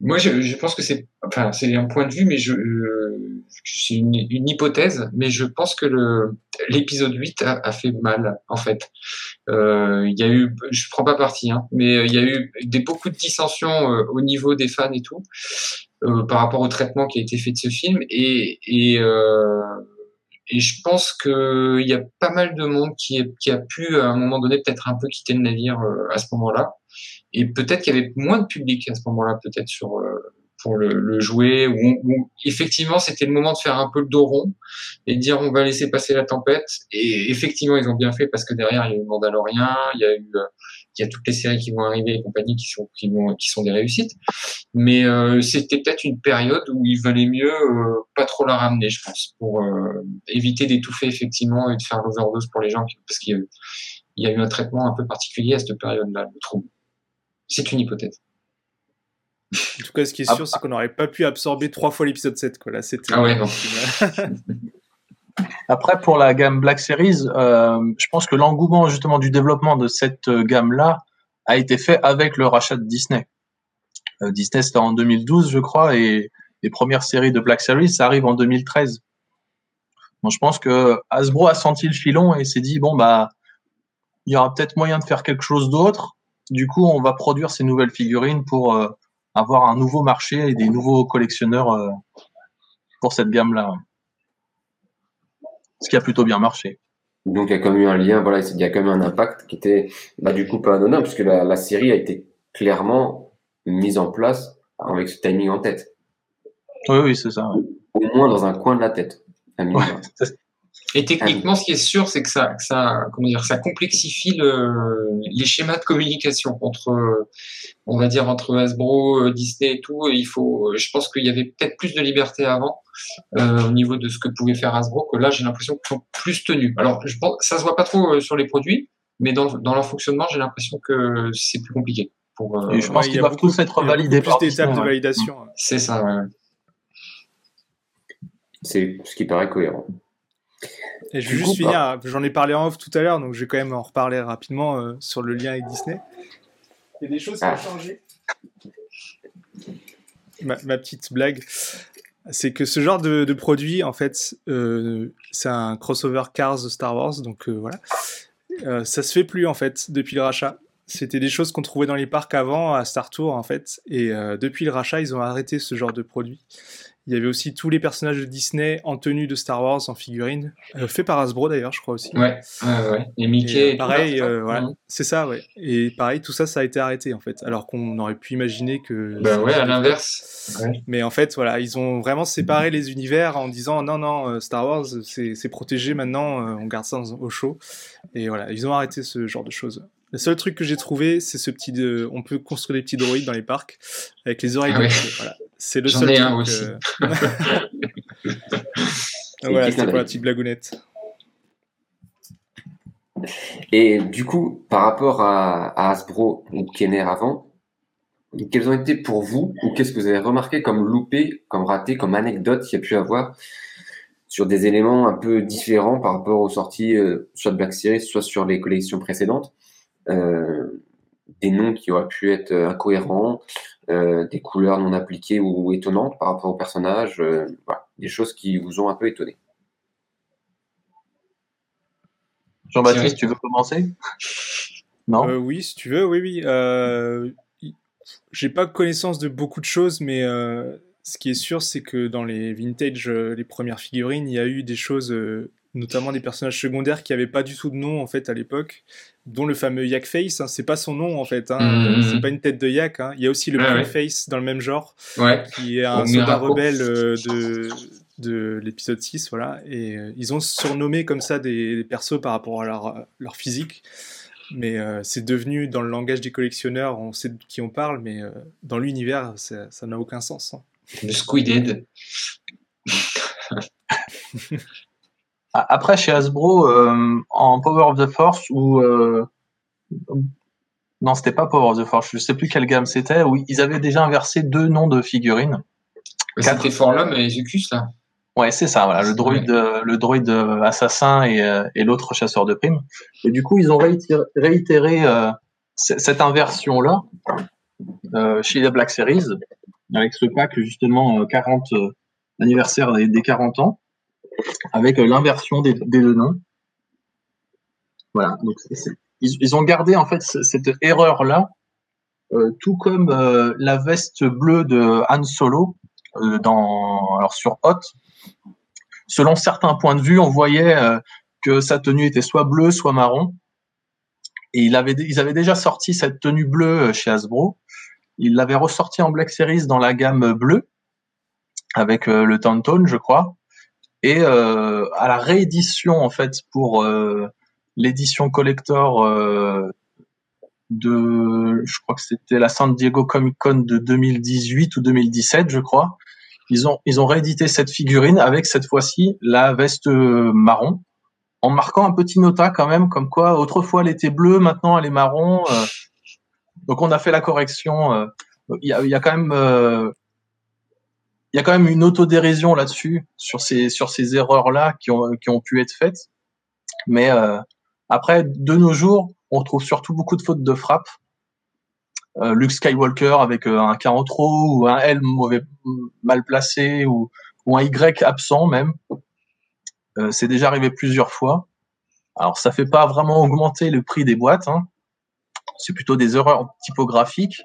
S2: Moi, je, je, pense que c'est, enfin, c'est un point de vue, mais je, c'est une, une, hypothèse, mais je pense que le l'épisode 8 a, a, fait mal, en fait. Euh, il y a eu, je prends pas parti, hein, mais il y a eu des beaucoup de dissensions euh, au niveau des fans et tout euh, par rapport au traitement qui a été fait de ce film, et et, euh, et je pense que il y a pas mal de monde qui, qui a pu à un moment donné peut-être un peu quitter le navire euh, à ce moment-là. Et peut-être qu'il y avait moins de public à ce moment-là, peut-être sur euh, pour le, le jouer, où, effectivement c'était le moment de faire un peu le dos rond et de dire on va laisser passer la tempête. Et effectivement ils ont bien fait parce que derrière il y a eu Mandalorian, il y a eu euh, il y a toutes les séries qui vont arriver et compagnie qui sont qui vont qui sont des réussites. Mais euh, c'était peut-être une période où il valait mieux euh, pas trop la ramener, je pense, pour éviter d'étouffer effectivement et de faire l'overdose pour les gens parce qu'il y a eu un traitement un peu particulier à cette période-là, le trouble. C'est une hypothèse.
S3: En tout cas, ce qui est sûr, c'est qu'on n'aurait pas pu absorber trois fois l'épisode 7. Quoi. Là, c'était
S2: ah ouais, non. <laughs>
S4: Après, pour la gamme Black Series, euh, je pense que l'engouement justement du développement de cette euh, gamme-là a été fait avec le rachat de Disney. Euh, Disney, c'était en 2012, je crois, et les premières séries de Black Series, ça arrive en 2013. Bon, je pense que Hasbro a senti le filon et s'est dit bon bah, il y aura peut-être moyen de faire quelque chose d'autre. Du coup, on va produire ces nouvelles figurines pour euh, avoir un nouveau marché et des nouveaux collectionneurs euh, pour cette gamme-là. Ce qui a plutôt bien marché.
S1: Donc il y a quand même eu un lien, voilà, il y a quand même un impact qui était bah, du coup pas anodin, puisque la, la série a été clairement mise en place avec ce timing en tête.
S4: Oui, oui, c'est ça.
S1: Au moins dans un coin de la tête. <laughs>
S2: Et techniquement, ce qui est sûr, c'est que ça, ça, comment dire, ça complexifie le, les schémas de communication entre, on va dire, entre Hasbro, euh, Disney et tout. Il faut, je pense qu'il y avait peut-être plus de liberté avant euh, au niveau de ce que pouvait faire Hasbro, que là, j'ai l'impression qu'ils sont plus tenus. Alors, je pense, ça se voit pas trop euh, sur les produits, mais dans, dans leur fonctionnement, j'ai l'impression que c'est plus compliqué.
S4: Pour, et je pense qu'ils doivent tous être validés
S3: par plus d'étapes de validation.
S2: C'est ça. Ouais.
S1: C'est ce qui paraît cohérent.
S3: Et je vais juste finir, bah- j'en ai parlé en off tout à l'heure, donc je vais quand même en reparler rapidement euh, sur le lien avec Disney. Il y a des choses qui ont ah. changé. Ma, petite blague, c'est que ce genre de, produit, en fait, euh, c'est un crossover Cars Star Wars, donc euh, voilà. ça se fait plus, en fait, depuis le rachat. C'était des choses qu'on trouvait dans les parcs avant, à Star Tour, en fait, et depuis le rachat, ils ont arrêté ce genre de produit. Il y avait aussi tous les personnages de Disney en tenue de Star Wars, en figurine, euh, fait par Hasbro d'ailleurs, je crois aussi.
S2: Ouais, ouais, ouais. Et Mickey.
S3: Euh, pareil, euh, voilà, c'est ça, ouais. Et pareil, tout ça, ça a été arrêté en fait, alors qu'on aurait pu imaginer que.
S2: Ben ouais, à l'inverse.
S3: Mais en fait, voilà, ils ont vraiment séparé les univers en disant non, non, Star Wars, c'est protégé maintenant, on garde ça au chaud. Et voilà, ils ont arrêté ce genre de choses. Le seul truc que j'ai trouvé, c'est ce petit. De... On peut construire des petits droïdes dans les parcs avec les oreilles. Ah voilà. C'est le seul.
S2: Ai un aussi. <laughs>
S3: Ah, voilà, c'était pour la petite blagounette.
S1: Et du coup, par rapport à, à Hasbro ou Kenner avant, quels ont été pour vous, ou qu'est-ce que vous avez remarqué comme loupé, comme raté, comme anecdote qu'il y a pu avoir sur des éléments un peu différents par rapport aux sorties, euh, soit de Black Series, soit sur les collections précédentes euh, Des noms qui auraient pu être incohérents, euh, des couleurs non appliquées ou étonnantes par rapport aux personnages, voilà, des choses qui vous ont un peu étonné.
S4: Jean-Baptiste, tu veux commencer? <laughs>
S3: Non. Oui, si tu veux, oui, oui. J'ai pas connaissance de beaucoup de choses, mais euh, ce qui est sûr, c'est que dans les vintage, euh, les premières figurines, il y a eu des choses, euh, notamment des personnages secondaires qui avaient pas du tout de nom en fait à l'époque, dont le fameux Yak Face. Hein, c'est pas son nom en fait, hein, mmh, mmh, c'est mmh. pas une tête de Yak. Hein. Il y a aussi le ouais, Face dans le même genre, qui est un soldat rebelle de de l'épisode 6, voilà. Et ils ont surnommé comme ça des, des persos par rapport à leur, leur physique mais euh, c'est devenu dans le langage des collectionneurs, on sait de qui on parle, mais euh, dans l'univers, ça n'a aucun sens. Hein.
S2: Le Squidhead. <laughs>
S4: Après, chez Hasbro, euh, en Power of the Force, ou. Non, c'était pas Power of the Force, je sais plus quelle gamme c'était, où ils avaient déjà inversé deux noms de figurines.
S2: C'était Forlum et Zucus, là.
S4: Ouais, c'est ça, voilà, le droïde, le droïde assassin et, euh, et l'autre chasseur de primes. Et du coup, ils ont réitéré, réitéré euh, cette inversion-là euh, chez les Black Series, avec ce pack justement 40 anniversaire des, 40 ans, avec l'inversion des, deux noms. Voilà, ils, ont gardé en fait cette erreur-là, tout comme la veste bleue de Han Solo dans alors sur Hot selon certains points de vue, on voyait euh, que sa tenue était soit bleue, soit marron. Et il avait, ils avaient déjà sorti cette tenue bleue euh, chez Hasbro. Ils l'avaient ressorti en Black Series dans la gamme bleue, avec euh, le Tantone, je crois. Et à la réédition, en fait, pour l'édition collector de, je crois que c'était la San Diego Comic Con de 2018 ou 2017, je crois ils ont, ils ont réédité cette figurine avec cette fois-ci la veste euh, marron, en marquant un petit nota quand même, comme quoi autrefois elle était bleue, maintenant elle est marron. Euh. donc on a fait la correction. Euh. Il y, a, y a quand même il y a quand même une autodérision là-dessus sur ces erreurs là qui ont pu être faites mais après de nos jours on retrouve surtout beaucoup de fautes de frappe euh, Luke Skywalker avec euh, un en trop ou un L mauvais, mal placé ou, un Y absent même. Euh, c'est déjà arrivé plusieurs fois. Alors ça fait pas vraiment augmenter le prix des boîtes. Hein. C'est plutôt des erreurs typographiques.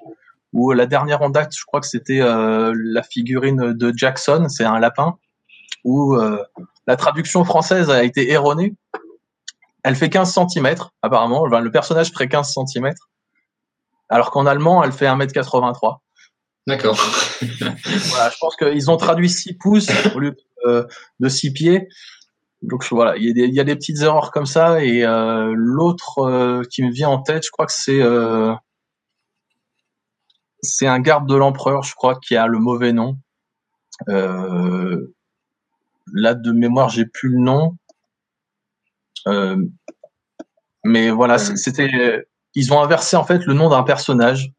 S4: Ou la dernière en date, je crois que c'était la figurine de Jackson, c'est un lapin, où la traduction française a été erronée. Elle fait 15 cm, apparemment. le personnage ferait 15 cm alors qu'en allemand, elle fait 1m83.
S2: D'accord. <laughs>
S4: voilà, je pense qu'ils ont traduit 6 pouces au lieu de, 6 pieds. Donc voilà, il y, a des, petites erreurs comme ça. Et euh, l'autre euh, qui me vient en tête, je crois que c'est euh, c'est un garde de l'empereur, je crois, qui a le mauvais nom. là de mémoire, j'ai plus le nom. mais voilà, c'était ils ont inversé en fait le nom d'un personnage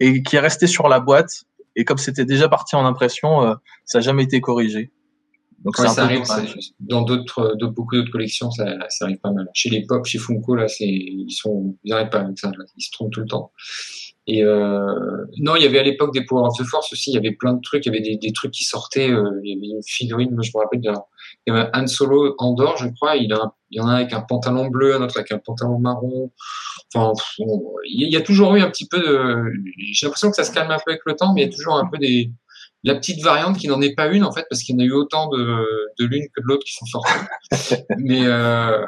S4: et qui est resté sur la boîte. Et comme c'était déjà parti en impression, euh, ça n'a jamais été corrigé.
S2: Donc ça arrive, dans d'autres, beaucoup d'autres collections, ça, ça, arrive pas mal. Chez les pop, chez Funko, là, c'est, ils sont, ils pas avec ça, ils se trompent tout le temps. Et euh, non, il y avait à l'époque des Power of the Force aussi, il y avait plein de trucs, il y avait des, des trucs qui sortaient, euh, il y avait une figurine, moi je me rappelle, il y avait Han Solo Andorre, je crois, il, a, il y en a avec un pantalon bleu, un autre avec un pantalon marron. Enfin, il y a toujours eu un petit peu de. J'ai l'impression que ça se calme un peu avec le temps, mais il y a toujours un peu des. La petite variante qui n'en est pas une en fait, parce qu'il y en a eu autant de, de l'une que de l'autre qui sont sorties. mais euh,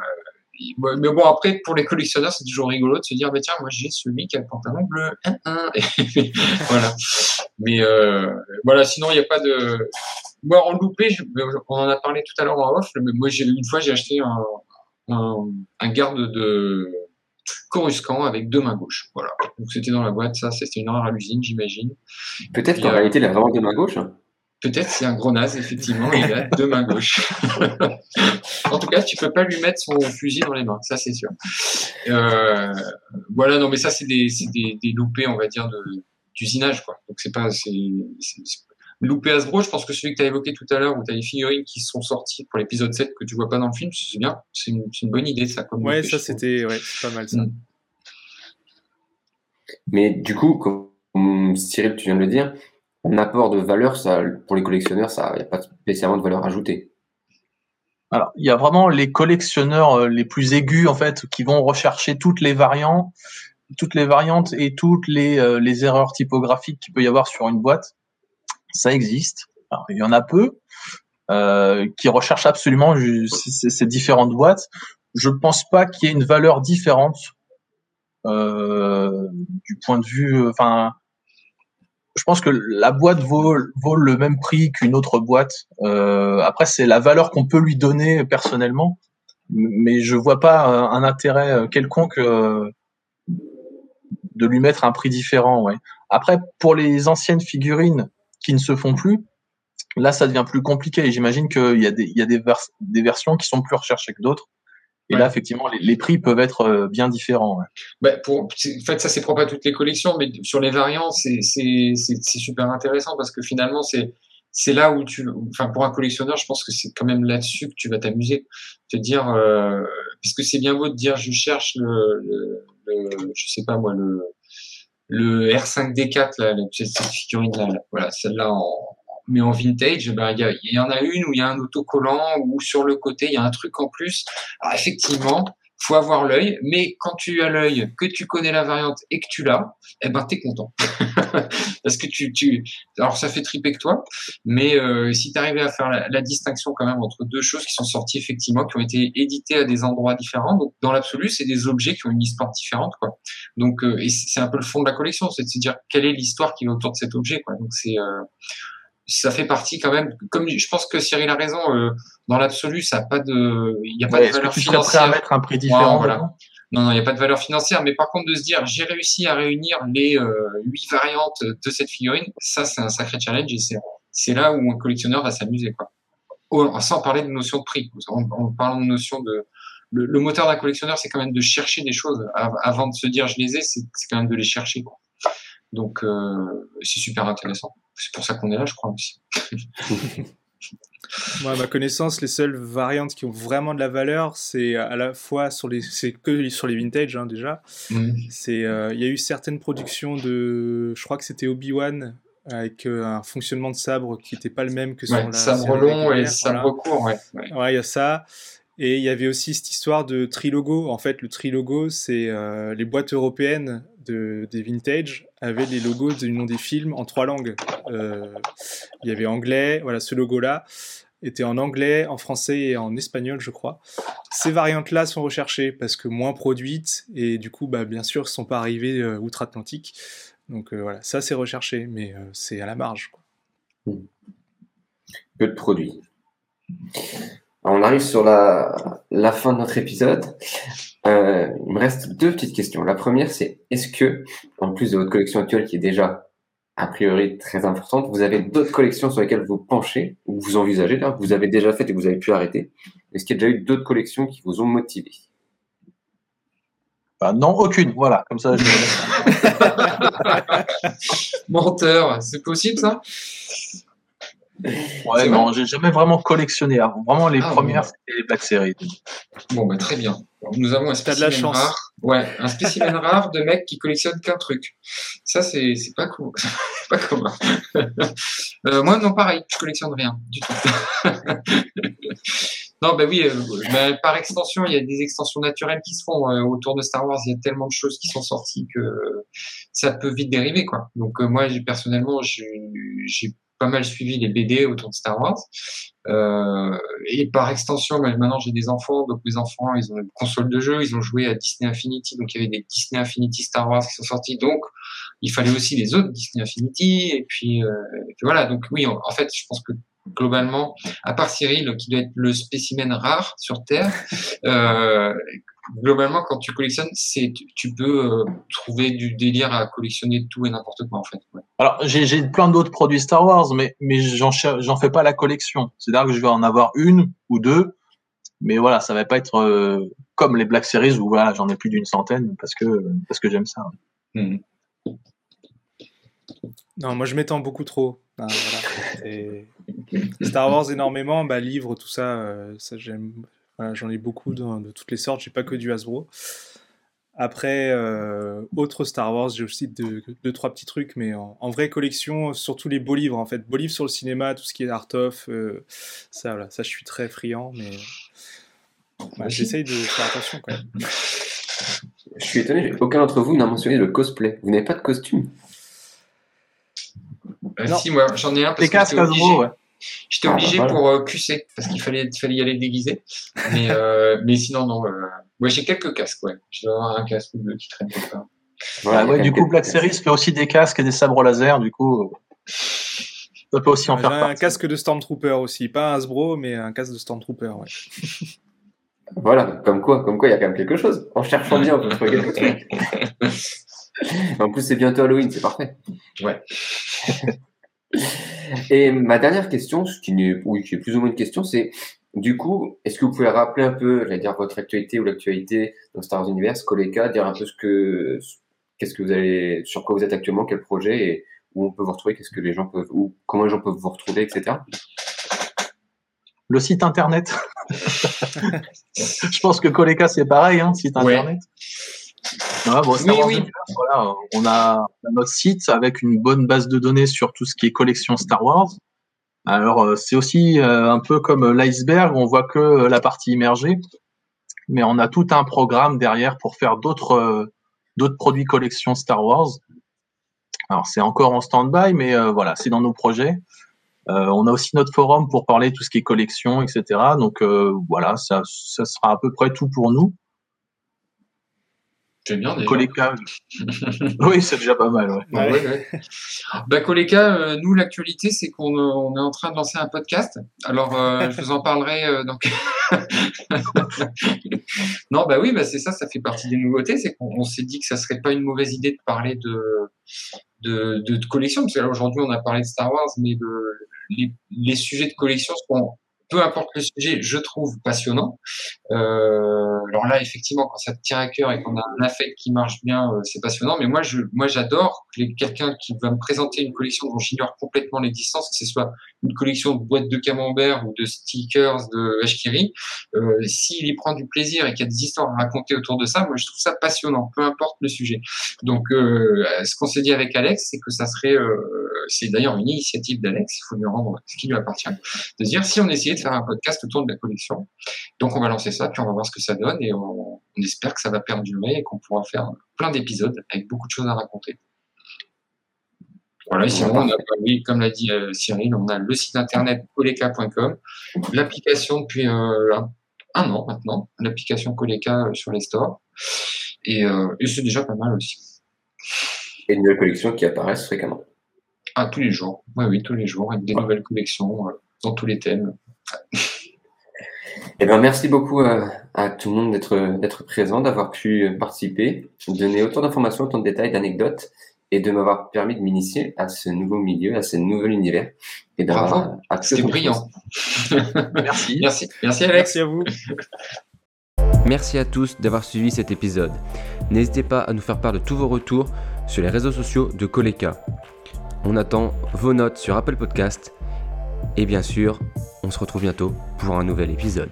S2: mais bon, après, pour les collectionneurs, c'est toujours rigolo de se dire, bah, tiens, moi j'ai celui qui a le pantalon bleu. <laughs> voilà. Mais euh, voilà, sinon, il n'y a pas de. Moi, en loupé, on en a parlé tout à l'heure en off, mais moi, une fois, j'ai acheté un, un, un, garde de Coruscant avec deux mains gauches. Voilà. Donc, c'était dans la boîte, ça, c'était une heure à l'usine, j'imagine.
S1: Peut-être qu'en réalité, il a vraiment deux mains gauches.
S2: Peut-être c'est un gros naze, effectivement, il a deux mains gauches. <laughs> en tout cas, tu peux pas lui mettre son fusil dans les mains, ça c'est sûr. Euh, voilà, non, mais ça c'est des, des, des, loupés, on va dire, d'usinage, quoi. Donc c'est pas, c'est, loupé Hasbro, je pense que celui que tu as évoqué tout à l'heure, où tu as les figurines qui sont sorties pour l'épisode 7 que tu vois pas dans le film, c'est bien, c'est une, une, bonne idée ça. Comme
S3: ouais, ça c'était ouais, pas mal ça. Mm.
S1: Mais du coup, comme Cyril, tu viens de le dire, un apport de valeur, ça, pour les collectionneurs, il n'y a pas spécialement de valeur ajoutée.
S4: Alors, il y a vraiment les collectionneurs euh, les plus aigus, en fait, qui vont rechercher toutes les variantes, toutes les variantes et toutes les, euh, les erreurs typographiques qu'il peut y avoir sur une boîte. Ça existe. Alors, il y en a peu euh, qui recherchent absolument ces, différentes boîtes. Je pense pas qu'il y ait une valeur différente du point de vue, enfin, je pense que la boîte vaut, le même prix qu'une autre boîte. Euh, après, c'est la valeur qu'on peut lui donner personnellement, mais je vois pas euh, un intérêt euh, quelconque euh, de lui mettre un prix différent. Après, pour les anciennes figurines qui ne se font plus, là, ça devient plus compliqué. J'imagine qu'il y a des versions qui sont plus recherchées que d'autres. Et là, effectivement, les, prix peuvent être euh, bien différents.
S2: Bah, pour, en fait, ça c'est propre à toutes les collections, mais sur les variants, c'est super intéressant parce que finalement, c'est c'est là où tu, enfin, pour un collectionneur, je pense que c'est quand même là-dessus que tu vas t'amuser, te dire, euh, parce que c'est bien beau de dire, je cherche le, le, je sais pas moi, le le R5D4 là, cette figurine là, voilà, celle-là en, mais en vintage, ben, il y, en a une où il y a un autocollant ou sur le côté il y a un truc en plus. Alors effectivement, faut avoir l'œil, mais quand tu as l'œil, que tu connais la variante et que tu l'as, eh ben t'es content <laughs> parce que tu, tu, alors ça fait triper que toi, mais euh, si tu à faire la, distinction quand même entre deux choses qui sont sorties effectivement, qui ont été éditées à des endroits différents, donc dans l'absolu c'est des objets qui ont une histoire différente quoi. Donc euh, et c'est un peu le fond de la collection, c'est de se dire quelle est l'histoire qui est autour de cet objet quoi. Donc c'est euh, ça fait partie quand même. Comme je pense que Cyril a raison, euh, dans l'absolu, ça a pas de, il n'y a pas de valeur financière.
S4: à mettre un prix différent.
S2: voilà. Non, non, il n'y a pas de valeur financière. Mais par contre, de se dire, j'ai réussi à réunir les euh, huit variantes de cette figurine, ça, c'est un sacré challenge et c'est, c'est là où un collectionneur va s'amuser, quoi. Oh, sans parler de notion de prix. En, en parlant de notion de, le, le moteur d'un collectionneur, c'est quand même de chercher des choses avant de se dire, je les ai, c'est, c'est quand même de les chercher, quoi. Donc, euh, c'est super intéressant. C'est pour ça qu'on est là, je crois aussi. <laughs>
S3: Moi, à ma connaissance, les seules variantes qui ont vraiment de la valeur, c'est à la fois sur les, c'est que sur les vintage hein, déjà. Mm. C'est, euh, il y a eu certaines productions de, je crois que c'était Obi Wan avec euh, un fonctionnement de sabre qui n'était pas le même que sur
S2: la sabre long et sabre court, ouais.
S3: Ouais, il y a ça. Et il y avait aussi cette histoire de trilogo. En fait, le trilogo, c'est euh, les boîtes européennes de, des vintage avaient les logos du nom des films en trois langues. Euh, il y avait anglais, voilà, ce logo-là était en anglais, en français et en espagnol, je crois. Ces variantes-là sont recherchées parce que moins produites et du coup, bah, bien sûr, sont pas arrivées euh, outre-Atlantique. Donc voilà, ça c'est recherché, mais c'est à la marge. Quoi.
S1: Peu de produits on arrive sur la fin de notre épisode. Euh, il me reste deux petites questions. La première, c'est est-ce que, en plus de votre collection actuelle qui est déjà a priori très importante, vous avez d'autres collections sur lesquelles vous penchez ou vous envisagez, que vous avez déjà fait et que vous avez pu arrêter? Est-ce qu'il y a déjà eu d'autres collections qui vous ont motivé?
S4: Bah, Non, aucune. Voilà, comme ça. <laughs>
S2: Menteur, c'est possible ça?
S4: Ouais, non, j'ai jamais vraiment collectionné. Avant. Vraiment, les ah, premières, c'était les Black Series.
S2: Bon, bah, très bien. nous avons un spécimen rare. Ouais, un spécimen <laughs> rare de mecs qui collectionnent qu'un truc. Ça, c'est, c'est pas cool. <laughs> pas commun. <laughs> euh, moi, non, pareil. Je collectionne rien du tout. non, bah oui, euh, par extension, il y a des extensions naturelles qui se font euh, autour de Star Wars. Il y a tellement de choses qui sont sorties que ça peut vite dériver, quoi. Donc, euh, moi, personnellement, j'ai pas mal suivi les BD autour de Star Wars. Euh, et par extension, maintenant j'ai des enfants, donc mes enfants, ils ont une console de jeu, ils ont joué à Disney Infinity, donc il y avait des Disney Infinity Star Wars qui sont sortis, donc il fallait aussi les autres Disney Infinity, et puis, euh, voilà, donc oui, en, fait, je pense que globalement, à part Cyril, qui doit être le spécimen rare sur Terre, euh, globalement, quand tu collectionnes, c'est tu peux euh, trouver du délire à collectionner tout et n'importe quoi en fait.
S4: Alors j'ai plein d'autres produits Star Wars, mais mais j'en j'en fais pas la collection. C'est-à-dire que je vais en avoir une ou deux, mais voilà, ça va pas être euh, comme les Black Series où voilà, j'en ai plus d'une centaine parce que parce que j'aime ça. Mmh.
S3: Non, moi je m'étends beaucoup trop. Star Wars énormément, bah, livres, tout ça, euh, ça j'aime. J'en ai beaucoup de, toutes les sortes, j'ai pas que du Hasbro. Après, euh, autre Star Wars, j'ai aussi deux, trois petits trucs, mais en, vraie collection, surtout les beaux livres en fait. Beaux livres sur le cinéma, tout ce qui est art of, euh, ça, voilà, ça je suis très friand, mais j'essaye de faire attention quand même.
S1: Je suis étonné, aucun d'entre vous n'a mentionné le cosplay. Vous n'avez pas de costume?
S2: Euh, si, moi, j'en ai un parce que j'étais obligé, ouais. J'étais obligé ah, pour euh, QC parce qu'il fallait, fallait y aller déguisé. Mais, euh, <laughs> mais sinon, non. Euh, j'ai quelques casques, ouais. Je dois avoir un casque ou deux qui traîne pas.
S4: Voilà, ouais, du coup, Black Series fait aussi des casques et des sabres laser, du coup. Ça peut aussi en faire
S3: un casque de Stormtrooper aussi, pas un Hasbro, mais un casque de Stormtrooper, ouais.
S1: Voilà, comme quoi, comme quoi, il y a quand même quelque chose. En cherchant bien, on peut trouver quelque <laughs> chose. <laughs> en plus, c'est bientôt Halloween, c'est parfait.
S2: Ouais. <laughs>
S1: Et ma dernière question, ce qui, est, oui, qui est plus ou moins une question, c'est du coup, est-ce que vous pouvez rappeler un peu, j'allais dire votre actualité ou l'actualité dans Star Wars Universe, Koleka, dire un peu ce que, qu'est-ce que vous allez, sur quoi vous êtes actuellement, quel projet et où on peut vous retrouver, qu'est-ce que les gens peuvent, ou comment les gens peuvent vous retrouver, etc.
S4: Le site internet. <laughs> Je pense que Koleka c'est pareil, hein, site internet on a notre site avec une bonne base de données sur tout ce qui est collection Star Wars. Alors euh, c'est aussi euh, un peu comme l'iceberg, on voit que la partie immergée, mais on a tout un programme derrière pour faire d'autres euh, d'autres produits collection Star Wars. Alors c'est encore en stand-by, mais voilà, c'est dans nos projets. on a aussi notre forum pour parler de tout ce qui est collection, etc. Donc voilà, ça, ça sera à peu près tout pour nous.
S2: C'est bien déjà.
S4: oui, c'est déjà pas mal. Ouais.
S2: Ouais. Bah, euh, nous, l'actualité, c'est qu'on euh, est en train de lancer un podcast. Alors, euh, <laughs> je vous en parlerai. donc... <laughs> non, bah oui, bah, c'est ça, ça fait partie des nouveautés. C'est qu'on s'est dit que ça serait pas une mauvaise idée de parler de, de, de, collection. Parce que là, aujourd'hui, on a parlé de Star Wars, mais les, les, sujets de collection seront peu importe le sujet, je trouve passionnant. Euh, alors là, effectivement, quand ça te tient à cœur et qu'on a un affect qui marche bien, euh, c'est passionnant. Mais moi, je, moi, j'adore quelqu'un qui va me présenter une collection dont j'ignore complètement l'existence, que ce soit une collection de boîtes de camembert ou de stickers de Ashkiri. Euh, S'il y prend du plaisir et qu'il y a des histoires à raconter autour de ça, moi, je trouve ça passionnant, peu importe le sujet. Donc, euh, ce qu'on s'est dit avec Alex, c'est que ça serait, euh, c'est d'ailleurs une initiative d'Alex, il faut lui rendre ce qui lui appartient, de dire si on essayait de faire un podcast autour de la collection. Donc on va lancer ça, puis on va voir ce que ça donne, et on, espère que ça va perdurer et qu'on pourra faire plein d'épisodes avec beaucoup de choses à raconter. Voilà, sinon, on a, oui, comme l'a dit euh, Cyril, on a le site internet koleka.com, l'application depuis euh, un, an maintenant, l'application Koleka euh, sur les stores, et, et c'est déjà pas mal aussi.
S1: Et une nouvelle collection qui apparaissent fréquemment.
S2: Ah, tous les jours. Oui, oui, tous les jours, avec des nouvelles collections dans tous les thèmes.
S1: Eh ben, merci beaucoup à, tout le monde d'être d'être présent, d'avoir pu participer, donner autant d'informations, autant de détails, d'anecdotes, et de m'avoir permis de m'initier à ce nouveau milieu, à ce nouvel univers.
S2: Et d'avoir C'était brillant. <laughs> merci. Merci. Merci Alex.
S3: Merci à vous.
S1: Merci à tous d'avoir suivi cet épisode. N'hésitez pas à nous faire part de tous vos retours sur les réseaux sociaux de Koleka. On attend vos notes sur Apple Podcast et bien sûr, on se retrouve bientôt pour un nouvel épisode.